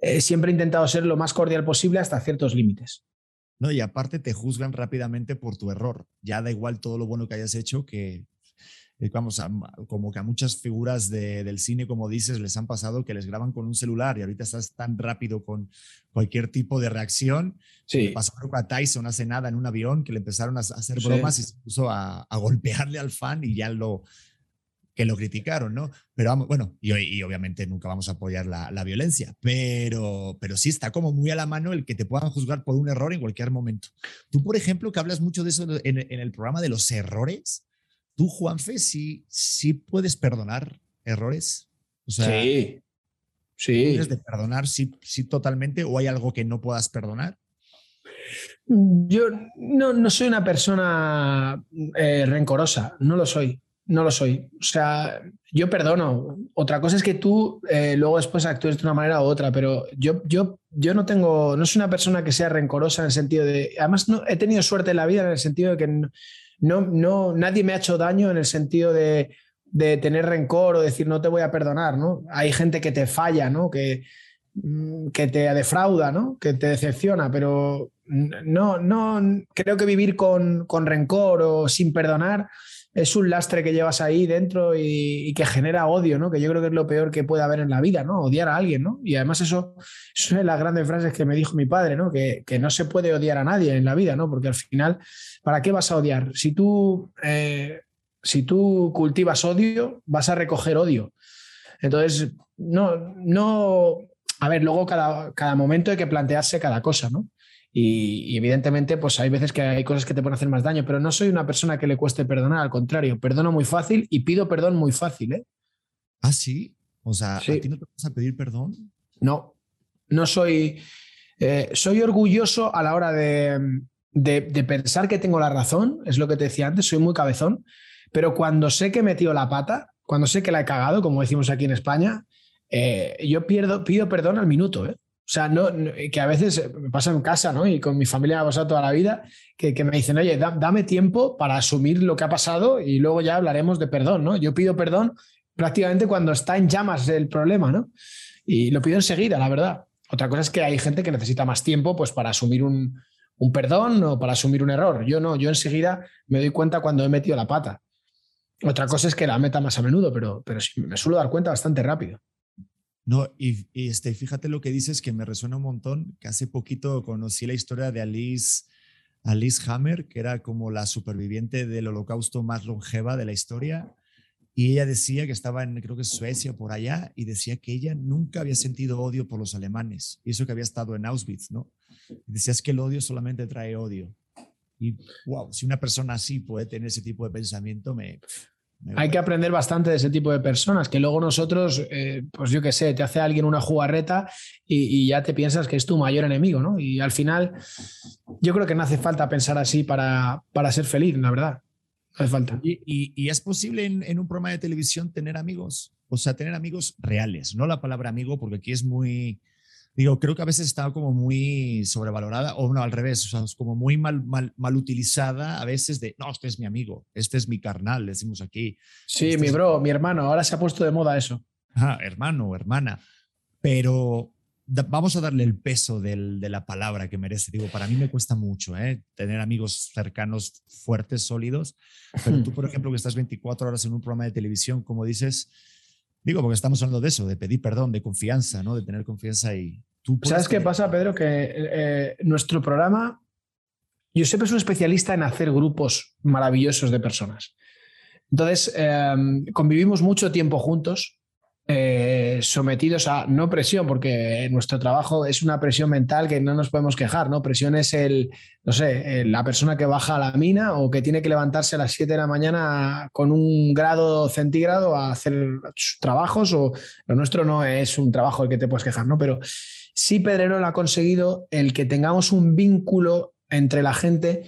eh, siempre he intentado ser lo más cordial posible hasta ciertos límites. No, y aparte te juzgan rápidamente por tu error. Ya da igual todo lo bueno que hayas hecho que eh, vamos, como que a muchas figuras del cine, como dices, les han pasado que les graban con un celular y ahorita estás tan rápido con cualquier tipo de reacción. Sí. Pasó a Tyson hace nada en un avión que le empezaron a hacer bromas y se puso a, golpearle al fan y ya lo que lo criticaron, ¿no? Pero bueno, y, y obviamente nunca vamos a apoyar la, la, violencia, pero, pero sí está como muy a la mano el que te puedan juzgar por un error en cualquier momento. Tú, por ejemplo, que hablas mucho de eso en, en el programa de los errores, Tú, Juanfe, sí, sí puedes perdonar errores. sí. Sí. ¿Puedes de perdonar sí, sí totalmente o hay algo que no puedas perdonar? Yo no, no soy una persona eh, rencorosa, no lo soy, no lo soy. O sea, yo perdono. Otra cosa es que tú eh, luego después actúes de una manera u otra, pero yo, yo, yo no tengo, no soy una persona que sea rencorosa en el sentido de, además no, he tenido suerte en la vida en el sentido de que no, no, no, nadie me ha hecho daño en el sentido de, tener rencor o decir no te voy a perdonar, ¿no? Hay gente que te falla, ¿no? Que, mm, que te defrauda, ¿no? Que te decepciona, pero no, no, creo que vivir con, con rencor o sin perdonar es un lastre que llevas ahí dentro y, que genera odio, ¿no? Que yo creo que es lo peor que puede haber en la vida, ¿no? Odiar a alguien, ¿no? Y además eso, es una de las grandes frases que me dijo mi padre, ¿no? Que, que, no se puede odiar a nadie en la vida, ¿no? Porque al final, ¿para qué vas a odiar? Si tú, eh, si tú cultivas odio, vas a recoger odio. Entonces, no, no, a ver, luego cada, cada momento hay que plantearse cada cosa, ¿no? Y, evidentemente, pues hay veces que hay cosas que te pueden hacer más daño, pero no soy una persona que le cueste perdonar, al contrario, perdono muy fácil y pido perdón muy fácil. ¿eh? Ah, sí. O sea, ¿a ti no te vas a pedir perdón? No, no soy. Eh, soy orgulloso a la hora de, de, pensar que tengo la razón, es lo que te decía antes, soy muy cabezón, pero cuando sé que he metido la pata, cuando sé que la he cagado, como decimos aquí en España, eh, yo pierdo, pido perdón al minuto. ¿eh? O sea, no, que a veces me pasa en casa, ¿no? Y con mi familia ha pasado toda la vida, que, me dicen, oye, dame tiempo para asumir lo que ha pasado y luego ya hablaremos de perdón, ¿no? Yo pido perdón prácticamente cuando está en llamas el problema, ¿no? Y lo pido enseguida, la verdad. Otra cosa es que hay gente que necesita más tiempo pues, para asumir un, perdón o para asumir un error. Yo no, yo enseguida me doy cuenta cuando he metido la pata. Otra cosa es que la meta más a menudo, pero, pero me suelo dar cuenta bastante rápido. No, y, este, fíjate lo que dices que me resuena un montón, que hace poquito conocí la historia de Alice, Alice Hammer, que era como la superviviente del holocausto más longeva de la historia. Y ella decía que estaba en, creo que Suecia, por allá, y decía que ella nunca había sentido odio por los alemanes. Y eso que había estado en Auschwitz, ¿no? Y decías que el odio solamente trae odio. Y wow, si una persona así puede tener ese tipo de pensamiento, me, hay que aprender bastante de ese tipo de personas, que luego nosotros, eh, pues yo qué sé, te hace alguien una jugarreta y, ya te piensas que es tu mayor enemigo, ¿no? Y al final, yo creo que no hace falta pensar así para, para ser feliz, la verdad. No hace falta. ¿Y, es posible en, en, un programa de televisión tener amigos? O sea, tener amigos reales, no la palabra amigo, porque aquí es muy, digo, creo que a veces está como muy sobrevalorada, o no, al revés, o sea, es como muy mal, mal, mal utilizada a veces de, no, este es mi amigo, este es mi carnal, decimos aquí. Sí, este mi bro, mi hermano, ahora se ha puesto de moda eso. Ajá, hermano, hermana, pero vamos a darle el peso del, de la palabra que merece. Digo, para mí me cuesta mucho ¿eh? tener amigos cercanos, fuertes, sólidos, pero tú, por ejemplo, que estás 24 horas en un programa de televisión, como dices, Digo, porque estamos hablando de eso, de pedir perdón, de confianza, ¿no? De tener confianza y tú. ¿Sabes qué pasa, Pedro? Que eh, nuestro programa, yo siempre soy un especialista en hacer grupos maravillosos de personas. Entonces, em, convivimos mucho tiempo juntos eh, sometidos a no presión, porque nuestro trabajo es una presión mental que no nos podemos quejar, ¿no? Presión es el, no sé, la persona que baja a la mina o que tiene que levantarse a las 7 de la mañana con un grado centígrado a hacer trabajos, o lo nuestro no es un trabajo el que te puedes quejar, ¿no? Pero sí Pedrerol ha conseguido el que tengamos un vínculo entre la gente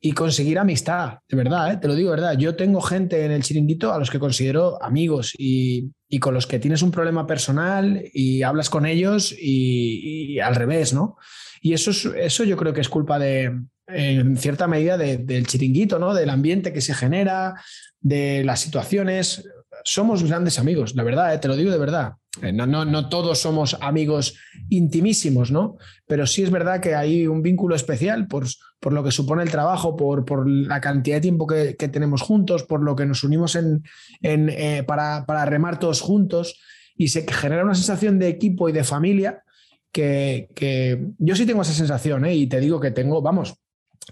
y conseguir amistad, de verdad, ¿eh? te lo digo verdad. Yo tengo gente en el chiringuito a los que considero amigos y, con los que tienes un problema personal y hablas con ellos y, al revés, ¿no? Y eso, es, eso yo creo que es culpa de, en cierta medida, de, del chiringuito, ¿no? Del ambiente que se genera, de las situaciones. Somos grandes amigos, la verdad, ¿eh? te lo digo de verdad. Eh, No, no, no todos somos amigos intimísimos, ¿no? Pero sí es verdad que hay un vínculo especial por, por lo que supone el trabajo, por, por la cantidad de tiempo que, que tenemos juntos, por lo que nos unimos en, en, eh, para, para remar todos juntos y se genera una sensación de equipo y de familia que, que yo sí tengo esa sensación ¿eh? y te digo que tengo, vamos,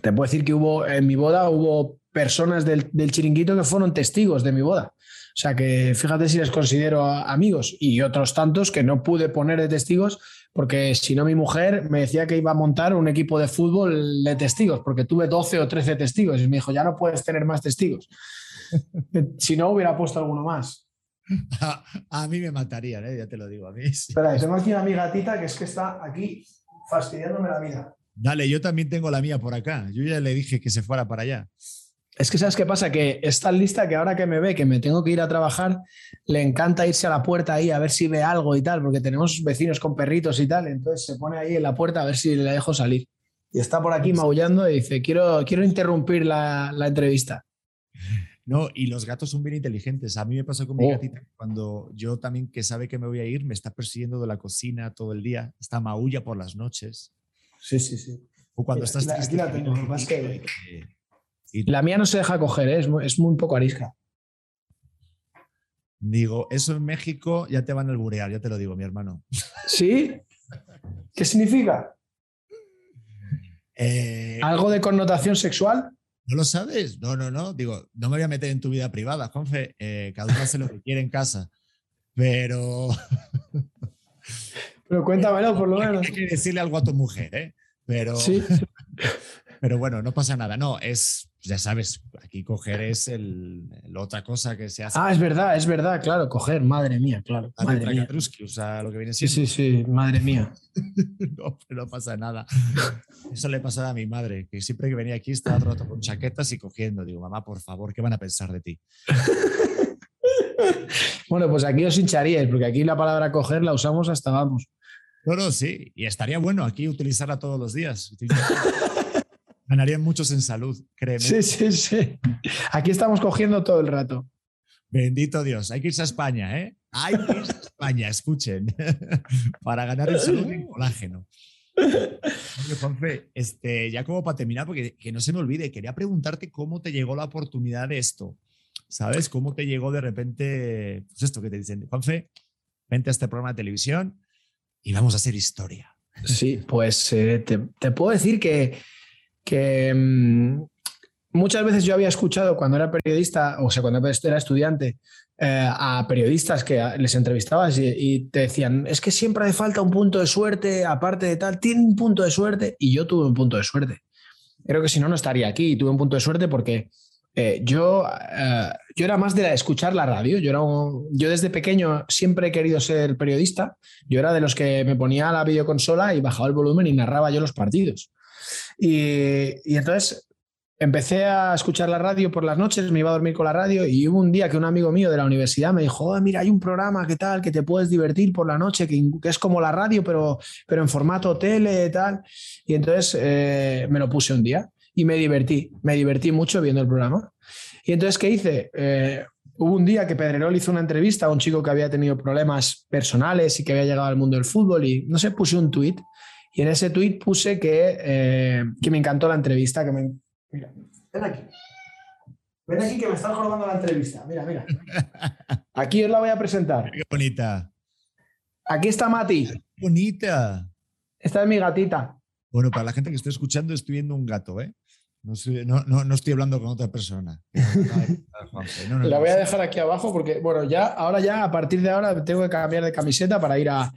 te puedo decir que hubo en mi boda hubo personas del, del chiringuito que fueron testigos de mi boda. O sea que fíjate si les considero amigos y otros tantos que no pude poner de testigos porque si no mi mujer me decía que iba a montar un equipo de fútbol de testigos porque tuve 12 o 13 testigos y me dijo ya no puedes tener más testigos. si no hubiera puesto alguno más. A, a mí me matarían, ¿eh? ya te lo digo a mí. sí. Espera, tengo aquí a mi gatita que es que está aquí fastidiándome la vida. Dale, yo también tengo la mía por acá. Yo ya le dije que se fuera para allá. Es que sabes qué pasa, que es tan lista que ahora que me ve que me tengo que ir a trabajar, le encanta irse a la puerta ahí a ver si ve algo y tal, porque tenemos vecinos con perritos y tal, entonces se pone ahí en la puerta a ver si le dejo salir. Y está por aquí maullando y dice, quiero, quiero interrumpir la, la entrevista. No, y los gatos son bien inteligentes. A mí me pasó con mi Oh. gatita cuando yo también que sabe que me voy a ir, me está persiguiendo de la cocina todo el día, está maulla por las noches. Sí, sí, sí. O cuando estás aquí la- triste, aquí la tengo, lo que que- y La mía no se deja coger, ¿eh? es, muy, es muy poco arisca. digo, eso en México ya te van a alburear, ya te lo digo, mi hermano. ¿Sí? ¿Qué significa? Eh, ¿Algo de connotación sexual? ¿No lo sabes? No, no, no. Digo, no me voy a meter en tu vida privada, Juanfe. eh, cada uno hace lo que quiere en casa. Pero Pero cuéntamelo por lo menos. hay que decirle algo a tu mujer, ¿eh? Pero, Sí. Pero bueno, no pasa nada. No, es, ya sabes, aquí coger es el, la otra cosa que se hace. Ah, es verdad, es verdad, claro, coger, madre mía, claro. la Madre mía. O sea, lo que viene Sí, siendo. sí, sí, madre mía. No pasa nada. Eso le pasaba a mi madre, que siempre que venía aquí estaba todo el rato con chaquetas y cogiendo. Digo, mamá, por favor, ¿qué van a pensar de ti? Bueno, pues aquí os hincharíais, porque aquí la palabra coger la usamos hasta vamos. No, no, sí. Y estaría bueno aquí utilizarla todos los días. Ganarían muchos en salud, créeme. Sí, sí, sí. Aquí estamos cogiendo todo el rato. Bendito Dios. Hay que irse a España, ¿eh? Hay que irse a España, escuchen. Para ganar en salud y en colágeno. Oye, Juanfe, este, ya como para terminar, porque que no se me olvide, quería preguntarte cómo te llegó la oportunidad de esto. ¿Sabes? ¿Cómo te llegó de repente, pues esto que te dicen, Juanfe, vente a este programa de televisión y vamos a hacer historia? Sí, pues eh, te, te puedo decir que, que mm, muchas veces yo había escuchado cuando era periodista, o sea, cuando era estudiante, eh, a periodistas que les entrevistabas y, te decían, es que siempre hace falta un punto de suerte, aparte de tal, tiene un punto de suerte, y yo tuve un punto de suerte. Creo que si no, no estaría aquí, y tuve un punto de suerte porque eh, yo, eh, yo era más de escuchar la radio, yo, era un- yo desde pequeño siempre he querido ser periodista, yo era de los que me ponía la videoconsola y bajaba el volumen y narraba yo los partidos. Y, y entonces empecé a escuchar la radio por las noches, me iba a dormir con la radio y hubo un día que un amigo mío de la universidad me dijo, "Oh, mira, hay un programa que tal, que te puedes divertir por la noche, que, es como la radio, pero, pero en formato tele, tal. Y entonces eh, me lo puse un día y me divertí, me divertí mucho viendo el programa. Y entonces, ¿qué hice? Eh, hubo un día que Pedrerol hizo una entrevista a un chico que había tenido problemas personales y que había llegado al mundo del fútbol y no sé, puse un tuit y en ese tuit puse que, eh, que me encantó la entrevista, que me... Mira, ven aquí. Ven aquí que me están jorobando la entrevista. Mira, mira. Aquí os la voy a presentar. Qué bonita. Aquí está Mati. Qué bonita. Esta es mi gatita. Bueno, para la gente que esté escuchando, estoy viendo un gato, ¿eh? No, estoy- no, no- no estoy hablando con otra persona. No, no, La voy a dejar aquí abajo porque, bueno, ya, ahora ya, a partir de ahora, tengo que cambiar de camiseta para ir a,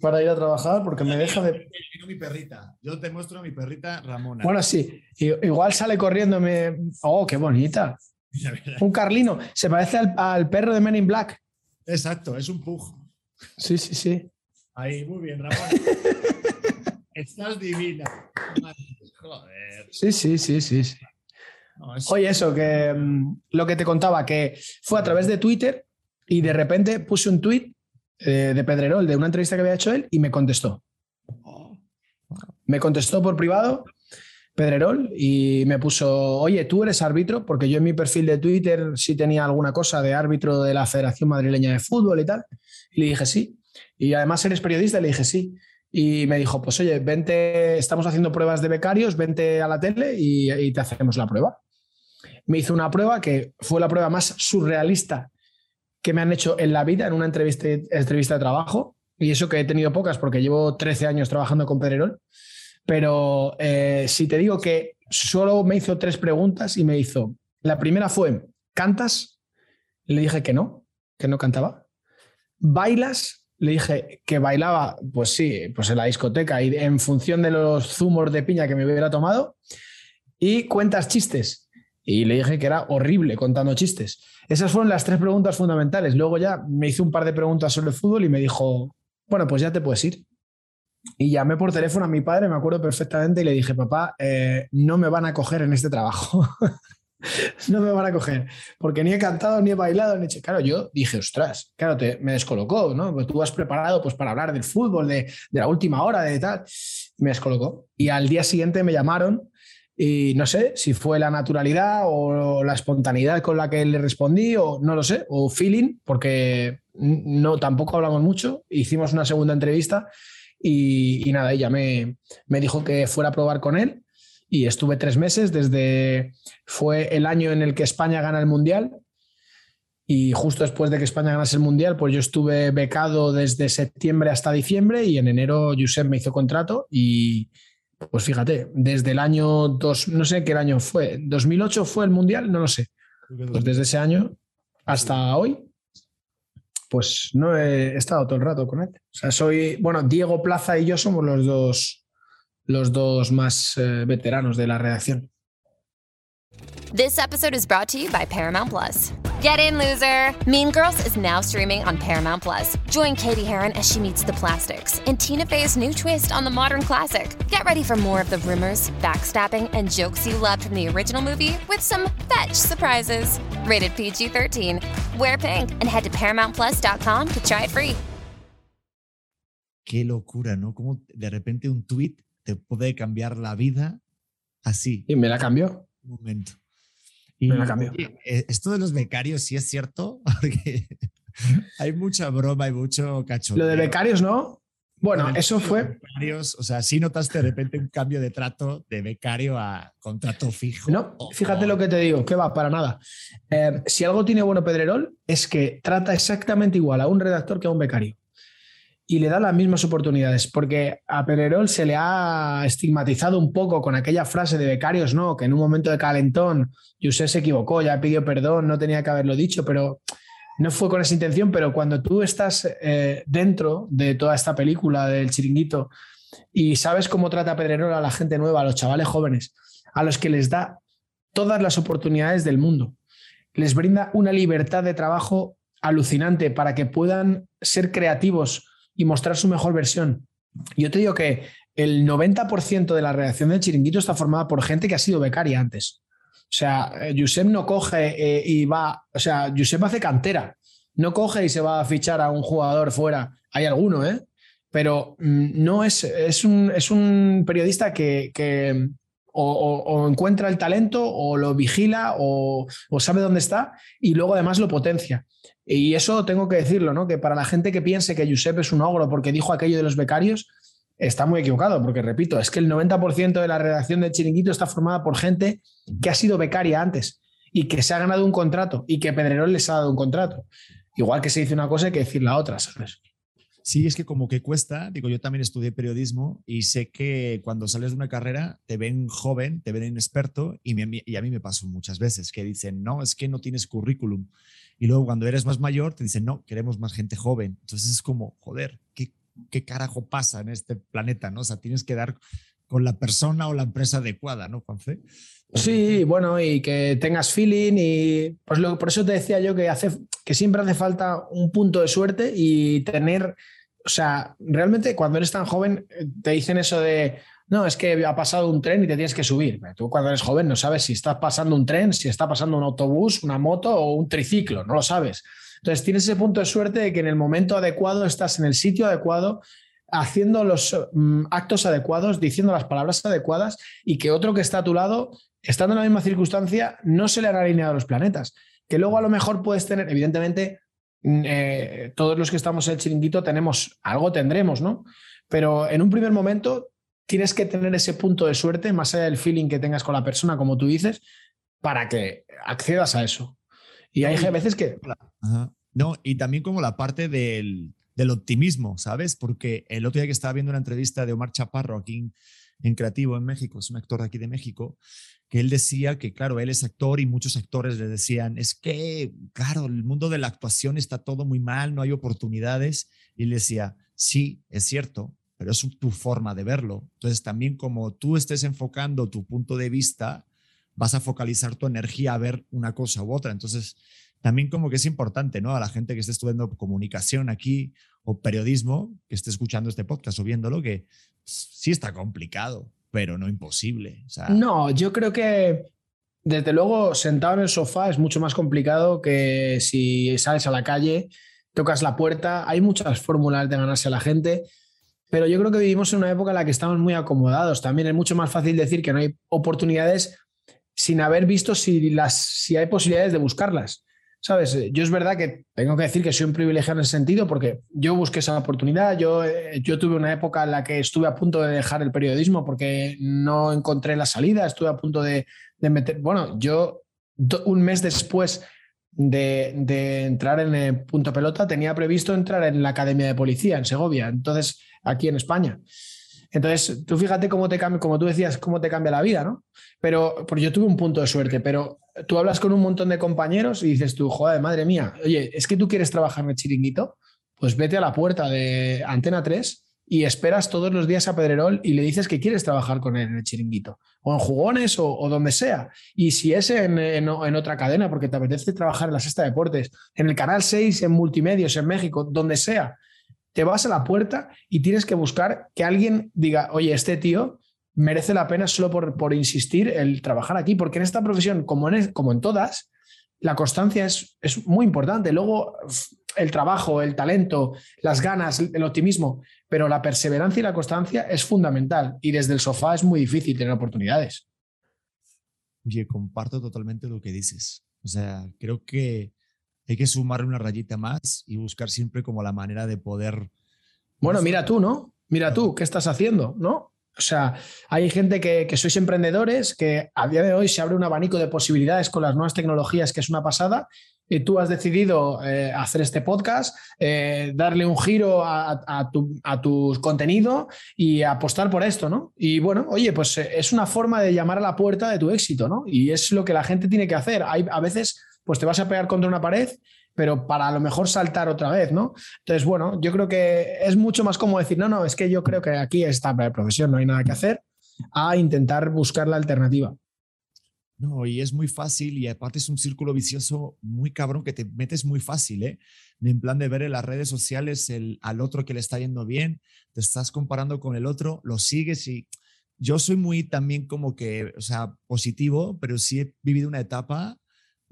para ir a trabajar porque me deja de... Mi perrita. Yo te muestro a mi perrita Ramona. Bueno, sí, igual sale corriendo. Me... Oh, qué bonita. Un Carlino. Se parece al, al perro de Men in Black. Exacto, es un pug. Sí, sí, sí. Ahí, muy bien, Ramona. Estás divina. Joder. Sí, sí, sí, sí. sí. No, es- Oye, eso, que mm, lo que te contaba, que fue a través de Twitter y de repente puse un tweet eh, de Pedrerol de una entrevista que había hecho él y me contestó. Me contestó por privado Pedrerol y me puso, oye, tú eres árbitro, porque yo en mi perfil de Twitter sí tenía alguna cosa de árbitro de la Federación Madrileña de Fútbol y tal. Y le dije sí. Y además eres periodista, le dije sí. Y me dijo, pues oye, vente, estamos haciendo pruebas de becarios, vente a la tele y te hacemos la prueba. Me hizo una prueba que fue la prueba más surrealista que me han hecho en la vida en una entrevista, entrevista de trabajo. Y eso que he tenido pocas porque llevo 13 años trabajando con Pedrerol. Pero eh, si te digo que solo me hizo tres preguntas y me hizo, la primera fue, ¿cantas? Le dije que no, que no cantaba. ¿Bailas? Le dije que bailaba, pues sí, pues en la discoteca y en función de los zumos de piña que me hubiera tomado. Y cuentas chistes. Y le dije que era horrible contando chistes. Esas fueron las tres preguntas fundamentales. Luego ya me hizo un par de preguntas sobre el fútbol y me dijo, bueno, pues ya te puedes ir. Y llamé por teléfono a mi padre, me acuerdo perfectamente, y le dije, papá, eh, no me van a coger en este trabajo. no me van a coger, porque ni he cantado, ni he bailado, ni he hecho... Claro, yo dije, ostras, claro, te, me descolocó, ¿no? Porque tú has preparado pues, para hablar del fútbol, de, de la última hora, de tal. Me descolocó. Y al día siguiente me llamaron y no sé si fue la naturalidad o la espontaneidad con la que le respondí o no lo sé, o feeling, porque no, tampoco hablamos mucho. Hicimos una segunda entrevista y, y nada, ella me, me dijo que fuera a probar con él y estuve tres meses desde, fue el año en el que España gana el Mundial y justo después de que España ganase el Mundial, pues yo estuve becado desde septiembre hasta diciembre y en enero Josep me hizo contrato y pues fíjate, desde el año dos, no sé qué año fue, 2008 fue el Mundial, no lo sé. Pues desde ese año hasta hoy, pues no he estado todo el rato con él. O sea, soy, bueno, Diego Plaza y yo somos los dos, los dos más eh, veteranos de la redacción. This episode is brought to you by Paramount Plus. Get in, loser! Mean Girls is now streaming on Paramount Plus. Join Katie Heron as she meets the plastics in Tina Fey's new twist on the modern classic. Get ready for more of the rumors, backstabbing, and jokes you loved from the original movie with some fetch surprises. Rated PG 13. Wear pink and head to ParamountPlus.com to try it free. Qué locura, ¿no? Como de repente un tweet te puede cambiar la vida así, Y me la cambió. Momento. Eh, esto de los becarios sí es cierto, porque hay mucha broma y mucho cachondeo. Lo de becarios, ¿no? Bueno, eso fue. becarios, o sea, sí notaste de repente un cambio de trato de becario a contrato fijo. No, fíjate lo que te digo, que va, para nada. Eh, si algo tiene bueno Pedrerol es que trata exactamente igual a un redactor que a un becario. Y le da las mismas oportunidades, porque a Pedrerol se le ha estigmatizado un poco con aquella frase de becarios, ¿no? Que en un momento de calentón, José se equivocó, ya pidió perdón, no tenía que haberlo dicho, pero no fue con esa intención. Pero cuando tú estás eh, dentro de toda esta película del chiringuito y sabes cómo trata Pedrerol a la gente nueva, a los chavales jóvenes, a los que les da todas las oportunidades del mundo. Les brinda una libertad de trabajo alucinante para que puedan ser creativos y mostrar su mejor versión. Yo te digo que el 90% de la redacción del chiringuito está formada por gente que ha sido becaria antes. O sea, eh, Josep no coge eh, y va, o sea, Josep hace cantera, no coge y se va a fichar a un jugador fuera. Hay alguno, ¿eh? Pero mm, no es, es, un, es un periodista que, que o, encuentra el talento o lo vigila o sabe dónde está y luego además lo potencia. Y eso tengo que decirlo, ¿no? Que para la gente que piense que Josep es un ogro porque dijo aquello de los becarios, está muy equivocado, porque repito, es que el 90% de la redacción de Chiringuito está formada por gente que ha sido becaria antes y que se ha ganado un contrato y que Pedrerol les ha dado un contrato. Igual que se dice una cosa hay que decir la otra, ¿sabes? Sí, es que como que cuesta, digo, yo también estudié periodismo y sé que cuando sales de una carrera te ven joven, te ven inexperto y, me- y a mí me pasó muchas veces que dicen, no, es que no tienes currículum. Y luego cuando eres más mayor te dicen, no, queremos más gente joven. Entonces es como, joder, ¿qué, qué carajo pasa en este planeta? ¿no? O sea, tienes que dar con la persona o la empresa adecuada, ¿no, Juanfe? Sí, bueno, y que tengas feeling y pues lo, por eso te decía yo que, hace, que siempre hace falta un punto de suerte y tener, o sea, realmente cuando eres tan joven eh, te dicen eso de no, es que ha pasado un tren y te tienes que subir. Tú cuando eres joven no sabes si estás pasando un tren, si está pasando un autobús, una moto o un triciclo, no lo sabes. Entonces tienes ese punto de suerte de que en el momento adecuado estás en el sitio adecuado, haciendo los mm, actos adecuados, diciendo las palabras adecuadas y que otro que está a tu lado, estando en la misma circunstancia, no se le han alineado los planetas. Que luego a lo mejor puedes tener, evidentemente, mm, eh, todos los que estamos en el chiringuito tenemos, algo tendremos, ¿no? Pero en un primer momento tienes que tener ese punto de suerte, más allá del feeling que tengas con la persona, como tú dices, para que accedas a eso. Y hay veces que... No, y también como la parte del, del, optimismo, ¿sabes? Porque el otro día que estaba viendo una entrevista de Omar Chaparro aquí en, Creativo, en México, es un actor aquí de México, que él decía que, claro, él es actor y muchos actores le decían, es que, claro, el mundo de la actuación está todo muy mal, no hay oportunidades. Y él decía, sí, es cierto, pero es tu forma de verlo. Entonces, también como tú estés enfocando tu punto de vista, vas a focalizar tu energía a ver una cosa u otra. Entonces, también como que es importante, ¿no? A la gente que esté estudiando comunicación aquí o periodismo, que esté escuchando este podcast o viéndolo, que sí está complicado, pero no imposible. no, yo creo que desde luego sentado en el sofá es mucho más complicado que si sales a la calle, tocas la puerta, hay muchas fórmulas de ganarse a la gente pero yo creo que vivimos en una época en la que estamos muy acomodados. También es mucho más fácil decir que no hay oportunidades sin haber visto si, las, si hay posibilidades de buscarlas. ¿Sabes? Yo es verdad que tengo que decir que soy un privilegiado en ese sentido porque yo busqué esa oportunidad. Yo, eh, yo tuve una época en la que estuve a punto de dejar el periodismo porque no encontré la salida. Estuve a punto de, de meter. Bueno, yo un mes después de, de entrar en el punto pelota tenía previsto entrar en la academia de policía en Segovia. Entonces aquí en España. Entonces, tú fíjate cómo te cambia, como tú decías, cómo te cambia la vida, ¿no? Pero, porque yo tuve un punto de suerte, pero tú hablas con un montón de compañeros y dices tú, joder, madre mía, oye, es que tú quieres trabajar en el chiringuito, pues vete a la puerta de Antena 3 y esperas todos los días a Pedrerol y le dices que quieres trabajar con él en el chiringuito, o en jugones o, donde sea. Y si es en, en, otra cadena, porque te apetece trabajar en la Sexta Deportes, en el Canal 6, en Multimedios, en México, donde sea, te vas a la puerta y tienes que buscar que alguien diga, oye, este tío merece la pena solo por, por insistir el trabajar aquí, porque en esta profesión, como en, como en todas, la constancia es, es muy importante. Luego, el trabajo, el talento, las ganas, el optimismo, pero la perseverancia y la constancia es fundamental y desde el sofá es muy difícil tener oportunidades. Oye, comparto totalmente lo que dices. O sea, creo que hay que sumarle una rayita más y buscar siempre como la manera de poder... Bueno, mira tú, ¿no? Mira tú, ¿qué estás haciendo? ¿No? O sea, hay gente que, que, sois emprendedores, que a día de hoy se abre un abanico de posibilidades con las nuevas tecnologías, que es una pasada, y tú has decidido eh, hacer este podcast, eh, darle un giro a, a, tu, a, tu, contenido y apostar por esto, ¿no? Y bueno, oye, pues eh, es una forma de llamar a la puerta de tu éxito, ¿no? Y es lo que la gente tiene que hacer. Hay a veces pues te vas a pegar contra una pared, pero para a lo mejor saltar otra vez, ¿no? Entonces, bueno, yo creo que es mucho más como decir, no, no, es que yo creo que aquí está la profesión, no hay nada que hacer, a intentar buscar la alternativa. No, y es muy fácil y aparte es un círculo vicioso muy cabrón que te metes muy fácil, ¿eh? En plan de ver en las redes sociales el, al otro que le está yendo bien, te estás comparando con el otro, lo sigues y yo soy muy también como que, o sea, positivo, pero sí he vivido una etapa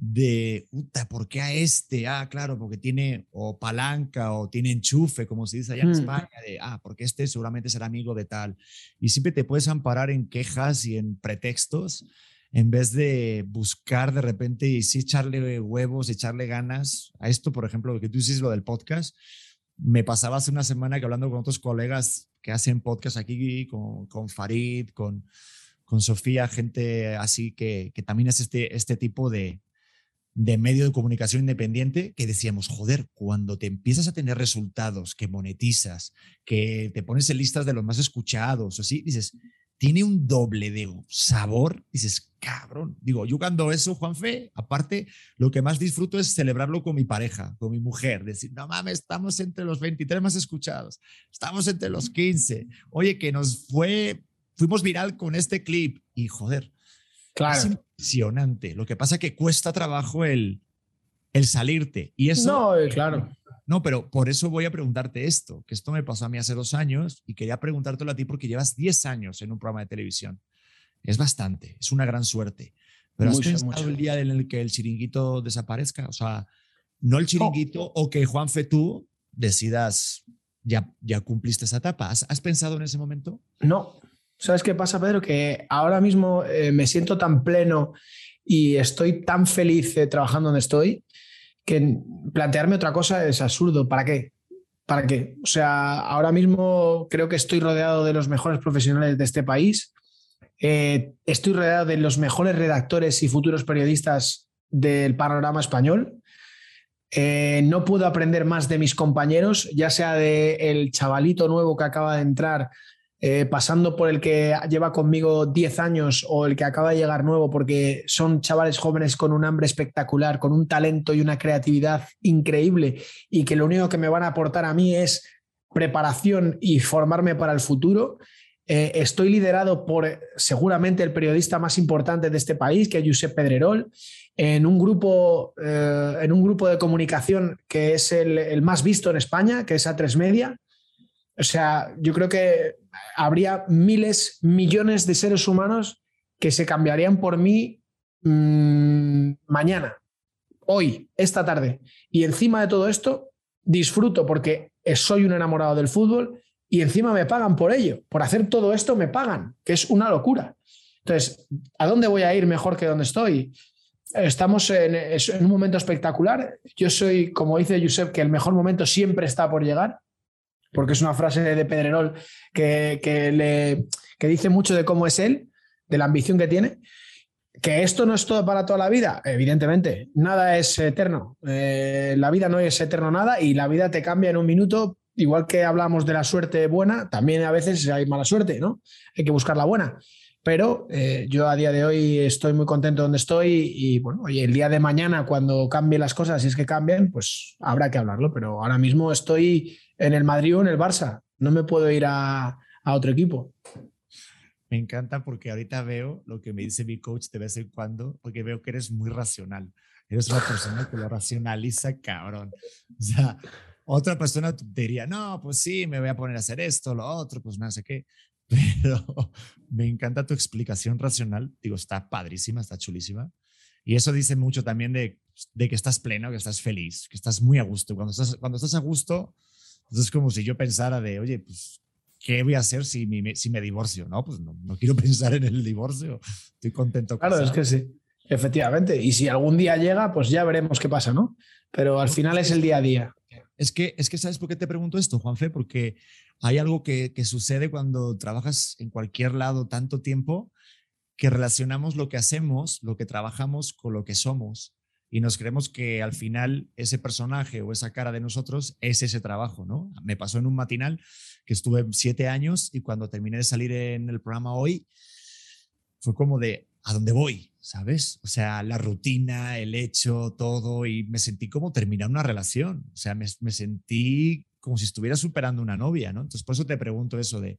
de, puta, ¿por qué a este? Ah, claro, porque tiene o palanca o tiene enchufe, como se dice allá en España, de, ah, porque este seguramente será amigo de tal. Y siempre te puedes amparar en quejas y en pretextos en vez de buscar de repente y sí echarle huevos, echarle ganas a esto, por ejemplo, lo que tú dices, lo del podcast. Me pasaba hace una semana que hablando con otros colegas que hacen podcast aquí, con, con Farid, con, con Sofía, gente así que, que también hace este, este tipo de, de medio de comunicación independiente que decíamos, joder, cuando te empiezas a tener resultados, que monetizas, que te pones en listas de los más escuchados, así, dices, tiene un doble de sabor, dices, cabrón. Digo, yo cuando eso, Juanfe, aparte, lo que más disfruto es celebrarlo con mi pareja, con mi mujer, decir, no mames, estamos entre los 23 más escuchados, estamos entre los 15, oye, que nos fue, fuimos viral con este clip y joder, Claro. Es impresionante. Lo que pasa es que cuesta trabajo el, el salirte. Y eso. No, eh, claro. No, pero por eso voy a preguntarte esto, que esto me pasó a mí hace dos años y quería preguntártelo a ti porque llevas 10 años en un programa de televisión. Es bastante, es una gran suerte. Pero ¿has pensado el día en el que el chiringuito desaparezca? O sea, no el chiringuito o que Juanfe tú decidas, ya, ya cumpliste esa etapa. ¿Has, pensado en ese momento? No. ¿Sabes qué pasa, Pedro? Que ahora mismo eh, me siento tan pleno y estoy tan feliz eh, trabajando donde estoy que plantearme otra cosa es absurdo. ¿Para qué? ¿Para qué? O sea, ahora mismo creo que estoy rodeado de los mejores profesionales de este país. Eh, estoy rodeado de los mejores redactores y futuros periodistas del panorama español. No puedo aprender más de mis compañeros, ya sea de el chavalito nuevo que acaba de entrar eh, pasando por el que lleva conmigo 10 años o el que acaba de llegar nuevo, porque son chavales jóvenes con un hambre espectacular, con un talento y una creatividad increíble y que lo único que me van a aportar a mí es preparación y formarme para el futuro. Eh, estoy liderado por seguramente el periodista más importante de este país, que es Josep Pedrerol, en un grupo, eh, en un grupo de comunicación que es el, el, más visto en España, que es A3 Media. O sea, yo creo que habría miles, millones de seres humanos que se cambiarían por mí mmm, mañana, hoy, esta tarde. Y encima de todo esto, disfruto porque soy un enamorado del fútbol y encima me pagan por ello. Por hacer todo esto me pagan, que es una locura. Entonces, ¿a dónde voy a ir mejor que donde estoy? Estamos en, en un momento espectacular. Yo soy, como dice Josep, que el mejor momento siempre está por llegar porque es una frase de Pedrerol que, que, le, que dice mucho de cómo es él, de la ambición que tiene. Que esto no es todo para toda la vida, evidentemente, nada es eterno. Eh, la vida no es eterno nada y la vida te cambia en un minuto, igual que hablamos de la suerte buena, también a veces hay mala suerte, ¿no? Hay que buscar la buena. Pero eh, yo a día de hoy estoy muy contento donde estoy y bueno, oye, el día de mañana cuando cambien las cosas, si es que cambian, pues habrá que hablarlo. Pero ahora mismo estoy en el Madrid o en el Barça. No me puedo ir a, otro equipo. Me encanta porque ahorita veo lo que me dice mi coach de vez en cuando, porque veo que eres muy racional. Eres una persona que lo racionaliza, cabrón. O sea, otra persona te diría, no, pues sí, me voy a poner a hacer esto, lo otro, pues no sé qué. Pero me encanta tu explicación racional. Digo, está padrísima, está chulísima. Y eso dice mucho también de, de que estás pleno, que estás feliz, que estás muy a gusto. Cuando estás, cuando estás a gusto, entonces es como si yo pensara de, oye, pues, ¿qué voy a hacer si me, si me divorcio? No, pues no, no, quiero pensar en el divorcio. Estoy contento. Claro, es que sí, efectivamente. Y si algún día llega, pues ya veremos qué pasa, ¿no? Pero al final es el día a día. Es que, es que ¿sabes por qué te pregunto esto, Juanfe? Porque hay algo que, que sucede cuando trabajas en cualquier lado tanto tiempo que relacionamos lo que hacemos, lo que trabajamos con lo que somos y nos creemos que al final ese personaje o esa cara de nosotros es ese trabajo, ¿no? Me pasó en un matinal que estuve siete años y cuando terminé de salir en el programa hoy, fue como de, ¿a dónde voy? ¿Sabes? O sea, la rutina, el hecho, todo, y me sentí como terminar una relación, o sea, me, me sentí como si estuviera superando una novia, ¿no? Entonces, por eso te pregunto eso de,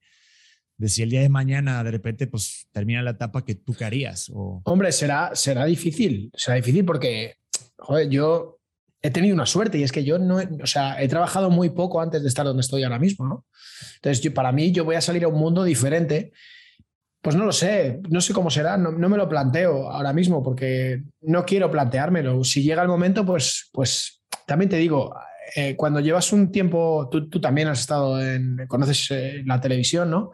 de si el día de mañana de repente pues termina la etapa que tú querías. O... Hombre, será, será difícil, será difícil porque joder, yo he tenido una suerte y es que yo no, he, o sea, he trabajado muy poco antes de estar donde estoy ahora mismo, ¿no? Entonces, yo, para mí, yo voy a salir a un mundo diferente. Pues no lo sé, no sé cómo será, no, me lo planteo ahora mismo porque no quiero planteármelo. Si llega el momento, pues, pues también te digo, eh, cuando llevas un tiempo, tú, tú, también has estado en, conoces eh, la televisión, ¿no?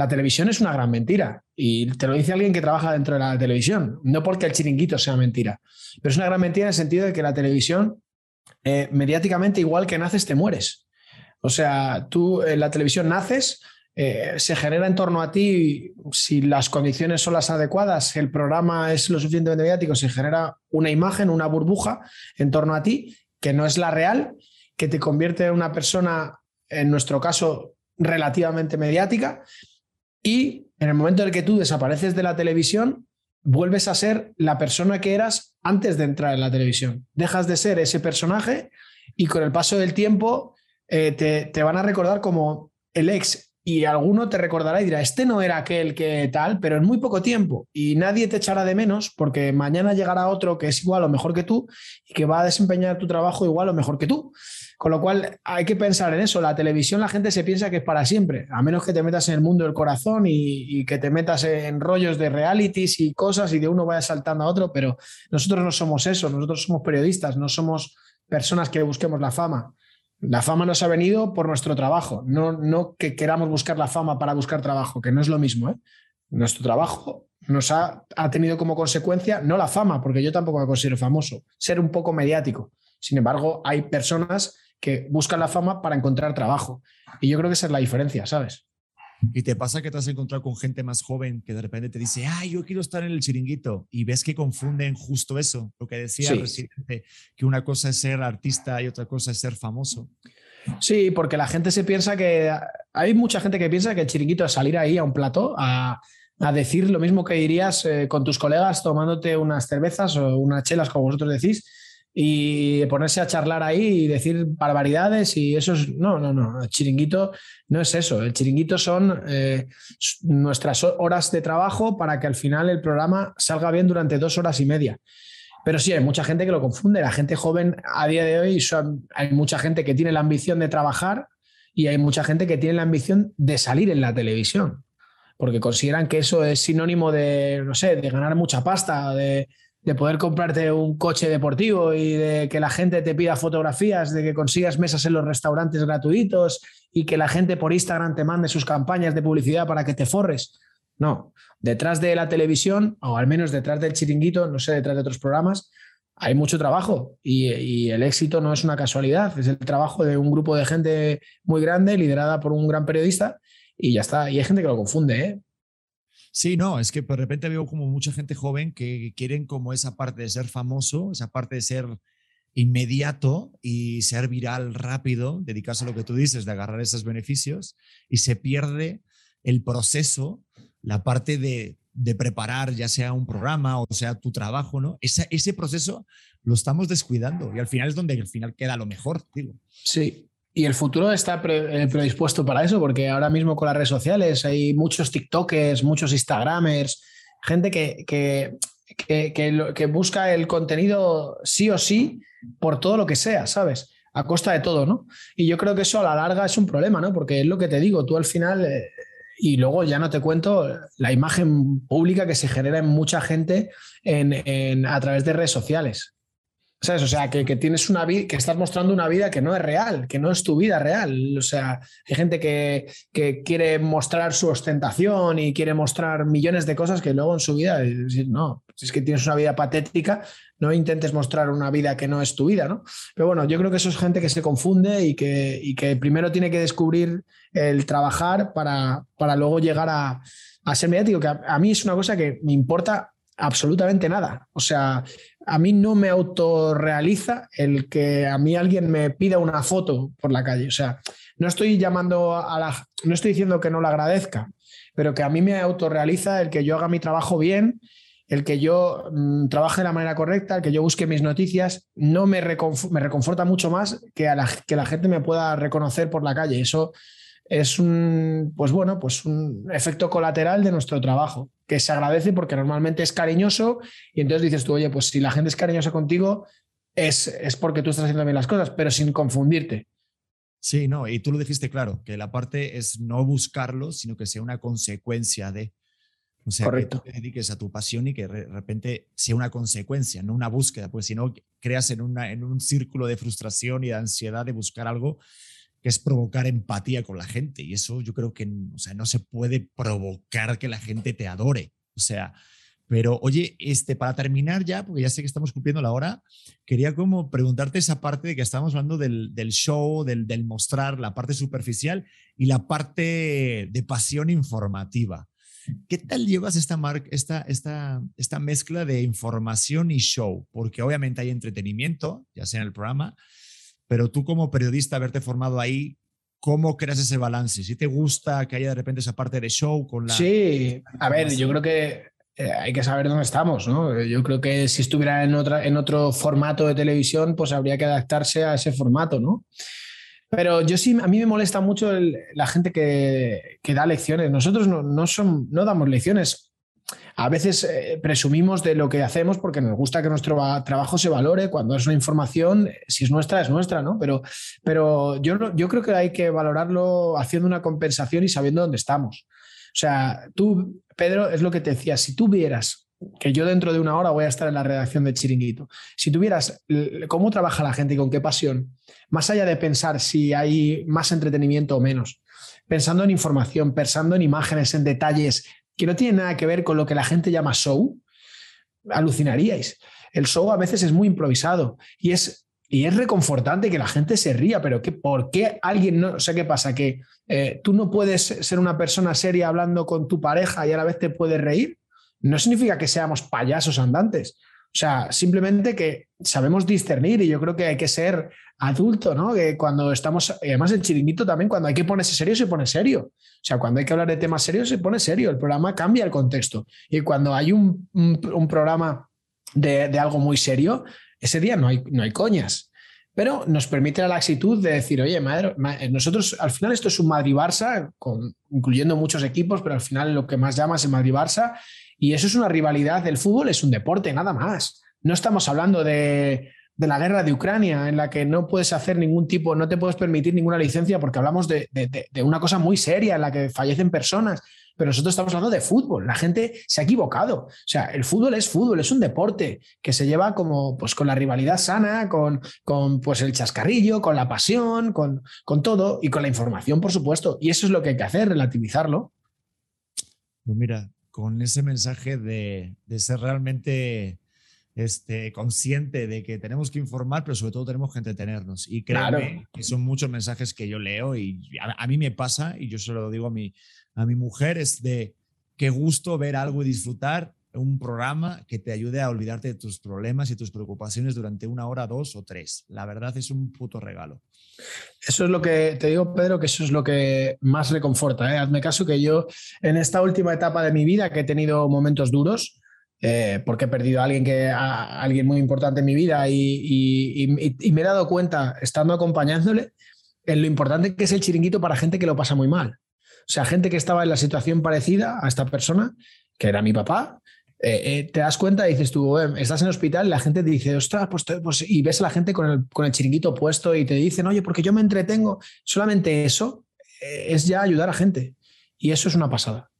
La televisión es una gran mentira. Y te lo dice alguien que trabaja dentro de la televisión, no porque el chiringuito sea mentira, pero es una gran mentira en el sentido de que la televisión, eh, mediáticamente, igual que naces, te mueres. O sea, tú en la televisión naces, eh, se genera en torno a ti, si las condiciones son las adecuadas, el programa es lo suficientemente mediático, se genera una imagen, una burbuja en torno a ti, que no es la real, que te convierte en una persona, en nuestro caso, relativamente mediática, y en el momento en el que tú desapareces de la televisión, vuelves a ser la persona que eras antes de entrar en la televisión. Dejas de ser ese personaje y con el paso del tiempo eh, te, van a recordar como el ex y alguno te recordará y dirá, este no era aquel que tal, pero en muy poco tiempo. Y nadie te echará de menos porque mañana llegará otro que es igual o mejor que tú y que va a desempeñar tu trabajo igual o mejor que tú. Con lo cual hay que pensar en eso. La televisión la gente se piensa que es para siempre, a menos que te metas en el mundo del corazón y, que te metas en rollos de realities y cosas y de uno vaya saltando a otro, pero nosotros no somos eso, nosotros somos periodistas, no somos personas que busquemos la fama. La fama nos ha venido por nuestro trabajo, no, no que queramos buscar la fama para buscar trabajo, que no es lo mismo. ¿eh? Nuestro trabajo nos ha, ha, tenido como consecuencia, no la fama, porque yo tampoco me considero famoso, ser un poco mediático. Sin embargo, hay personas que buscan la fama para encontrar trabajo. Y yo creo que esa es la diferencia, ¿sabes? Y te pasa que te has encontrado con gente más joven que de repente te dice, ah, yo quiero estar en el chiringuito. Y ves que confunden justo eso, lo que decía sí. el residente, que una cosa es ser artista y otra cosa es ser famoso. Sí, porque la gente se piensa que. Hay mucha gente que piensa que el chiringuito es salir ahí a un plato a, a decir lo mismo que dirías eh, con tus colegas tomándote unas cervezas o unas chelas, como vosotros decís, y ponerse a charlar ahí y decir barbaridades y eso es, no, no, no, el chiringuito no es eso, el chiringuito son eh, nuestras horas de trabajo para que al final el programa salga bien durante dos horas y media. Pero sí, hay mucha gente que lo confunde, la gente joven a día de hoy hay mucha gente que tiene la ambición de trabajar y hay mucha gente que tiene la ambición de salir en la televisión, porque consideran que eso es sinónimo de, no sé, de ganar mucha pasta, de, de poder comprarte un coche deportivo y de que la gente te pida fotografías, de que consigas mesas en los restaurantes gratuitos y que la gente por Instagram te mande sus campañas de publicidad para que te forres. No, detrás de la televisión, o al menos detrás del chiringuito, no sé, detrás de otros programas, hay mucho trabajo y, el éxito no es una casualidad, es el trabajo de un grupo de gente muy grande, liderada por un gran periodista, y ya está. Y hay gente que lo confunde, ¿eh? Sí, no, es que de repente veo como mucha gente joven que quieren como esa parte de ser famoso, esa parte de ser inmediato y ser viral rápido, dedicarse a lo que tú dices, de agarrar esos beneficios, y se pierde el proceso, la parte de, de preparar ya sea un programa o sea tu trabajo, ¿no? Ese proceso lo estamos descuidando y al final es donde al final queda lo mejor, digo. Sí, y el futuro está pre predispuesto para eso, porque ahora mismo con las redes sociales hay muchos TikTokers, muchos Instagramers, gente que, que, que busca el contenido sí o sí por todo lo que sea, ¿sabes? A costa de todo, ¿no? Y yo creo que eso a la larga es un problema, ¿no? Porque es lo que te digo, tú al final, eh, y luego ya no te cuento la imagen pública que se genera en mucha gente en, en, a través de redes sociales. ¿Sabes? O sea, que, que, tienes una vida, que estás mostrando una vida que no es real, que no es tu vida real. O sea, hay gente que, que quiere mostrar su ostentación y quiere mostrar millones de cosas que luego en su vida, no, si es que tienes una vida patética, no intentes mostrar una vida que no es tu vida, ¿no? Pero bueno, yo creo que eso es gente que se confunde y que, y que primero tiene que descubrir el trabajar para, para luego llegar a, a ser mediático, que a mí es una cosa que me importa absolutamente nada. O sea, a mí no me autorrealiza el que a mí alguien me pida una foto por la calle. O sea, no estoy llamando a la. No estoy diciendo que no la agradezca, pero que a mí me autorrealiza el que yo haga mi trabajo bien, el que yo mmm, trabaje de la manera correcta, el que yo busque mis noticias, no me, me reconforta mucho más que, a la, que la gente me pueda reconocer por la calle. Eso es un, pues bueno, pues un efecto colateral de nuestro trabajo, que se agradece porque normalmente es cariñoso y entonces dices tú, oye, pues si la gente es cariñosa contigo, es, es porque tú estás haciendo bien las cosas, pero sin confundirte. Sí, no, y tú lo dijiste claro, que la parte es no buscarlo, sino que sea una consecuencia de. O sea, Correcto. que te dediques a tu pasión y que de repente sea una consecuencia, no una búsqueda, pues si no creas en, una, en un círculo de frustración y de ansiedad de buscar algo que es provocar empatía con la gente. Y eso yo creo que o sea, no se puede provocar que la gente te adore. O sea, pero oye, este, para terminar ya, porque ya sé que estamos cumpliendo la hora, quería como preguntarte esa parte de que estábamos hablando del, show, del, del, mostrar, la parte superficial y la parte de pasión informativa. ¿Qué tal llevas esta, mar esta, esta, esta mezcla de información y show? Porque obviamente hay entretenimiento, ya sea en el programa, pero tú como periodista, haberte formado ahí, ¿cómo creas ese balance? ¿Si te gusta que haya de repente esa parte de show con la... Sí, a ver, yo creo que eh, hay que saber dónde estamos, ¿no? Yo creo que si estuviera en, otra, en otro formato de televisión, pues habría que adaptarse a ese formato, ¿no? Pero yo sí, a mí me molesta mucho el- la gente que, que da lecciones. Nosotros no, no, son, no damos lecciones. A veces eh, presumimos de lo que hacemos porque nos gusta que nuestro trabajo se valore. Cuando es una información, eh, si es nuestra, es nuestra, ¿no? Pero, pero yo, yo creo que hay que valorarlo haciendo una compensación y sabiendo dónde estamos. O sea, tú, Pedro, es lo que te decía, si tú vieras que yo dentro de una hora voy a estar en la redacción de Chiringuito, si tuvieras cómo trabaja la gente y con qué pasión, más allá de pensar si hay más entretenimiento o menos, pensando en información, pensando en imágenes, en detalles que no tienen nada que ver con lo que la gente llama show, alucinaríais. El show a veces es muy improvisado y es, y es reconfortante que la gente se ría, pero que, ¿por qué alguien no? O sea, ¿qué pasa? Que eh, tú no puedes ser una persona seria hablando con tu pareja y a la vez te puedes reír. No significa que seamos payasos andantes. O sea, simplemente que sabemos discernir y yo creo que hay que ser adulto, ¿no? Que cuando estamos, además el chiringuito también, cuando hay que ponerse serio, se pone serio. O sea, cuando hay que hablar de temas serios, se pone serio. El programa cambia el contexto. Y cuando hay un, programa de, algo muy serio, ese día no hay, no hay coñas. Pero nos permite la laxitud de decir, oye, madre, ma- nosotros al final esto es un Madrid-Barça, incluyendo muchos equipos, pero al final lo que más llama es el Madrid-Barça. Y eso es una rivalidad del fútbol, es un deporte, nada más. No estamos hablando de, de la guerra de Ucrania, en la que no puedes hacer ningún tipo, no te puedes permitir ninguna licencia porque hablamos de- de una cosa muy seria en la que fallecen personas. Pero nosotros estamos hablando de fútbol. La gente se ha equivocado. O sea, el fútbol es fútbol, es un deporte que se lleva como pues con la rivalidad sana, con, con pues el chascarrillo, con la pasión, con, con todo y con la información, por supuesto. Y eso es lo que hay que hacer, relativizarlo. Pues mira, con ese mensaje de, de ser realmente este, consciente de que tenemos que informar, pero sobre todo tenemos que entretenernos. Y créeme Claro. que son muchos mensajes que yo leo y a, a mí me pasa, y yo se lo digo a mi, a mi mujer, es de qué gusto ver algo y disfrutar un programa que te ayude a olvidarte de tus problemas y tus preocupaciones durante una hora, dos o tres. La verdad es un puto regalo. Eso es lo que te digo, Pedro, que eso es lo que más reconforta. ¿eh? Hazme caso que yo en esta última etapa de mi vida, que he tenido momentos duros, eh, porque he perdido a alguien, que, a, alguien muy importante en mi vida y- y me he dado cuenta, estando acompañándole, en lo importante que es el chiringuito para gente que lo pasa muy mal. O sea, gente que estaba en la situación parecida a esta persona, que era mi papá. Eh, eh, te das cuenta y dices tú, "Eh, estás en el hospital y la gente te dice, ostras, pues, pues", y ves a la gente con el, con el chiringuito puesto y te dicen, oye, porque yo me entretengo. Solamente eso eh, es ya ayudar a gente. Y eso es una pasada.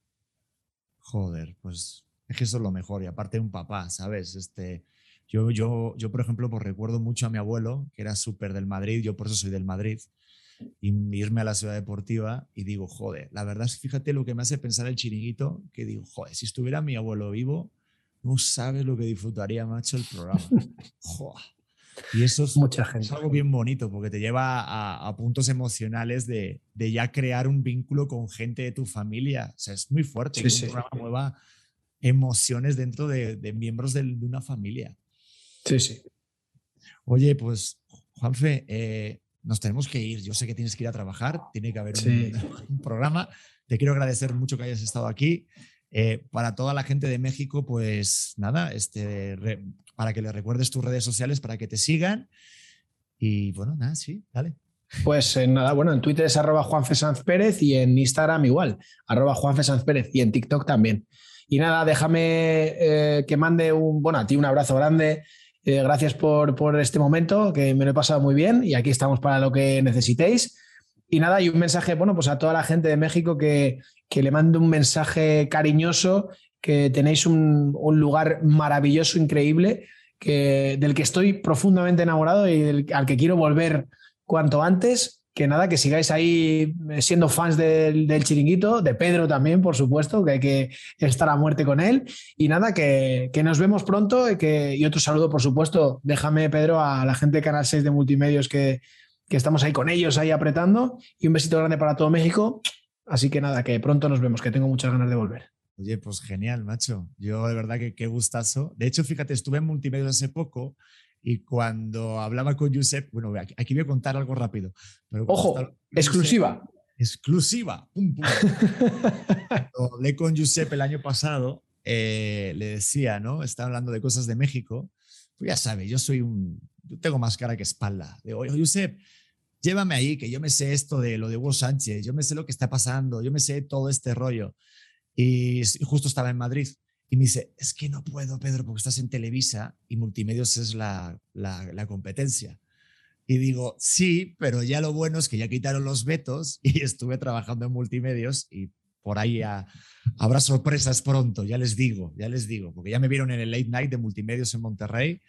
Joder, pues es que eso es lo mejor. Y aparte un papá, ¿sabes? Este, yo, yo, yo, por ejemplo, pues recuerdo mucho a mi abuelo, que era súper del Madrid, yo por eso soy del Madrid, y irme a la ciudad deportiva y digo, joder, la verdad es fíjate lo que me hace pensar el chiringuito, que digo, joder, si estuviera mi abuelo vivo, no sabes lo que disfrutaría, macho, el programa. Joder. Y eso es, Mucha es gente. algo bien bonito porque te lleva a, a puntos emocionales de, de ya crear un vínculo con gente de tu familia. O sea, es muy fuerte Sí, que sí. un programa mueva emociones dentro de, de miembros del- de, una familia. Sí, sí. Oye, pues, Juanfe, eh, nos tenemos que ir. Yo sé que tienes que ir a trabajar, tiene que haber un- programa. Te quiero agradecer mucho que hayas estado aquí. Eh, para toda la gente de México, pues nada, este, re- para que le recuerdes tus redes sociales, para que te sigan. Y bueno, nada, sí, dale. Pues eh, nada, bueno, en Twitter es arroba Juanfe Sanz Pérez y en Instagram igual, arroba Juanfe Sanz Pérez y en TikTok también. Y nada, déjame eh, que mande un, bueno, a ti un abrazo grande. Eh, gracias por, por este momento, que me lo he pasado muy bien y aquí estamos para lo que necesitéis. Y nada, y un mensaje, bueno, pues a toda la gente de México que, que le mando un mensaje cariñoso, que tenéis un, un lugar maravilloso, increíble, que, del que estoy profundamente enamorado y del- al que quiero volver cuanto antes. Que nada, que sigáis ahí eh, siendo fans del, del chiringuito, de Pedro también, por supuesto, que hay que estar a muerte con él. Y nada, que, que nos vemos pronto y, que, y otro saludo, por supuesto. Déjame, Pedro, a la gente de Canal 6 de Multimedios que, que estamos ahí con ellos, ahí apretando. Y un besito grande para todo México. Así que nada, que pronto nos vemos, que tengo muchas ganas de volver. Oye, pues genial, macho. Yo de verdad que qué gustazo. De hecho, fíjate, estuve en multimedia hace poco y cuando hablaba con Josep, bueno, aquí, voy a contar algo rápido. pero Ojo, Josep- exclusiva. exclusiva. Pum, pum. Cuando hablé con Josep el año pasado, eh, le decía, ¿no? Estaba hablando de cosas de México. Pues ya sabes, yo soy un. Yo tengo más cara que espalda. Digo, oye, Josep, llévame ahí, que yo me sé esto de lo de Hugo Sánchez, yo me sé lo que está pasando, yo me sé todo este rollo. Y justo estaba en Madrid. Y me dice, es que no puedo, Pedro, porque estás en Televisa y Multimedios es la, la, competencia. Y digo, sí, pero ya lo bueno es que ya quitaron los vetos y estuve trabajando en multimedios y por ahí habrá sorpresas pronto, ya les digo, ya les digo, porque ya me vieron en el late night de multimedios en Monterrey.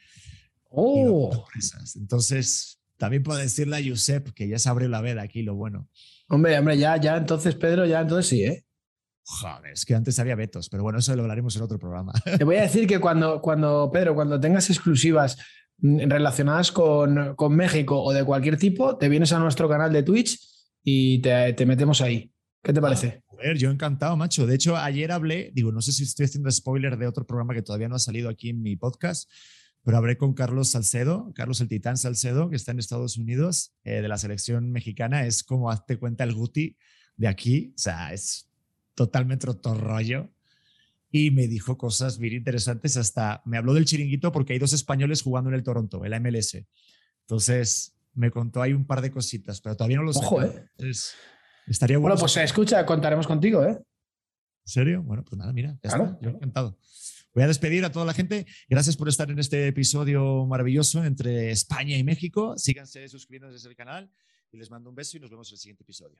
Oh. Entonces, también puedo decirle a Josep que ya se abrió la veda aquí, lo bueno. Hombre, hombre, ya, ya, entonces, Pedro, ya, entonces sí, ¿eh? Joder, es que antes había vetos, pero bueno, eso lo hablaremos en otro programa. Te voy a decir que cuando, cuando Pedro, cuando tengas exclusivas mm, relacionadas con, con México o de cualquier tipo, te vienes a nuestro canal de Twitch y te, te metemos ahí. ¿Qué te ah, parece? a ver, yo encantado, macho. De hecho, ayer hablé, digo, no sé si estoy haciendo spoiler de otro programa que todavía no ha salido aquí en mi podcast, pero hablé con Carlos Salcedo, Carlos el Titán Salcedo, que está en Estados Unidos, eh, de la selección mexicana. Es como, hazte cuenta, el Guti de aquí. O sea, es totalmente otro rollo. Y me dijo cosas bien interesantes, hasta me habló del chiringuito porque hay dos españoles jugando en el Toronto, el MLS. Entonces, me contó ahí un par de cositas, pero todavía no lo sé. Ojo, ¿eh? estaría bueno. Bueno, pues se escucha, contaremos contigo, ¿eh? ¿En serio? Bueno, pues nada, mira, ya yo encantado. Voy a despedir a toda la gente. Gracias por estar en este episodio maravilloso entre España y México. Síganse suscribiéndose al canal y les mando un beso y nos vemos en el siguiente episodio.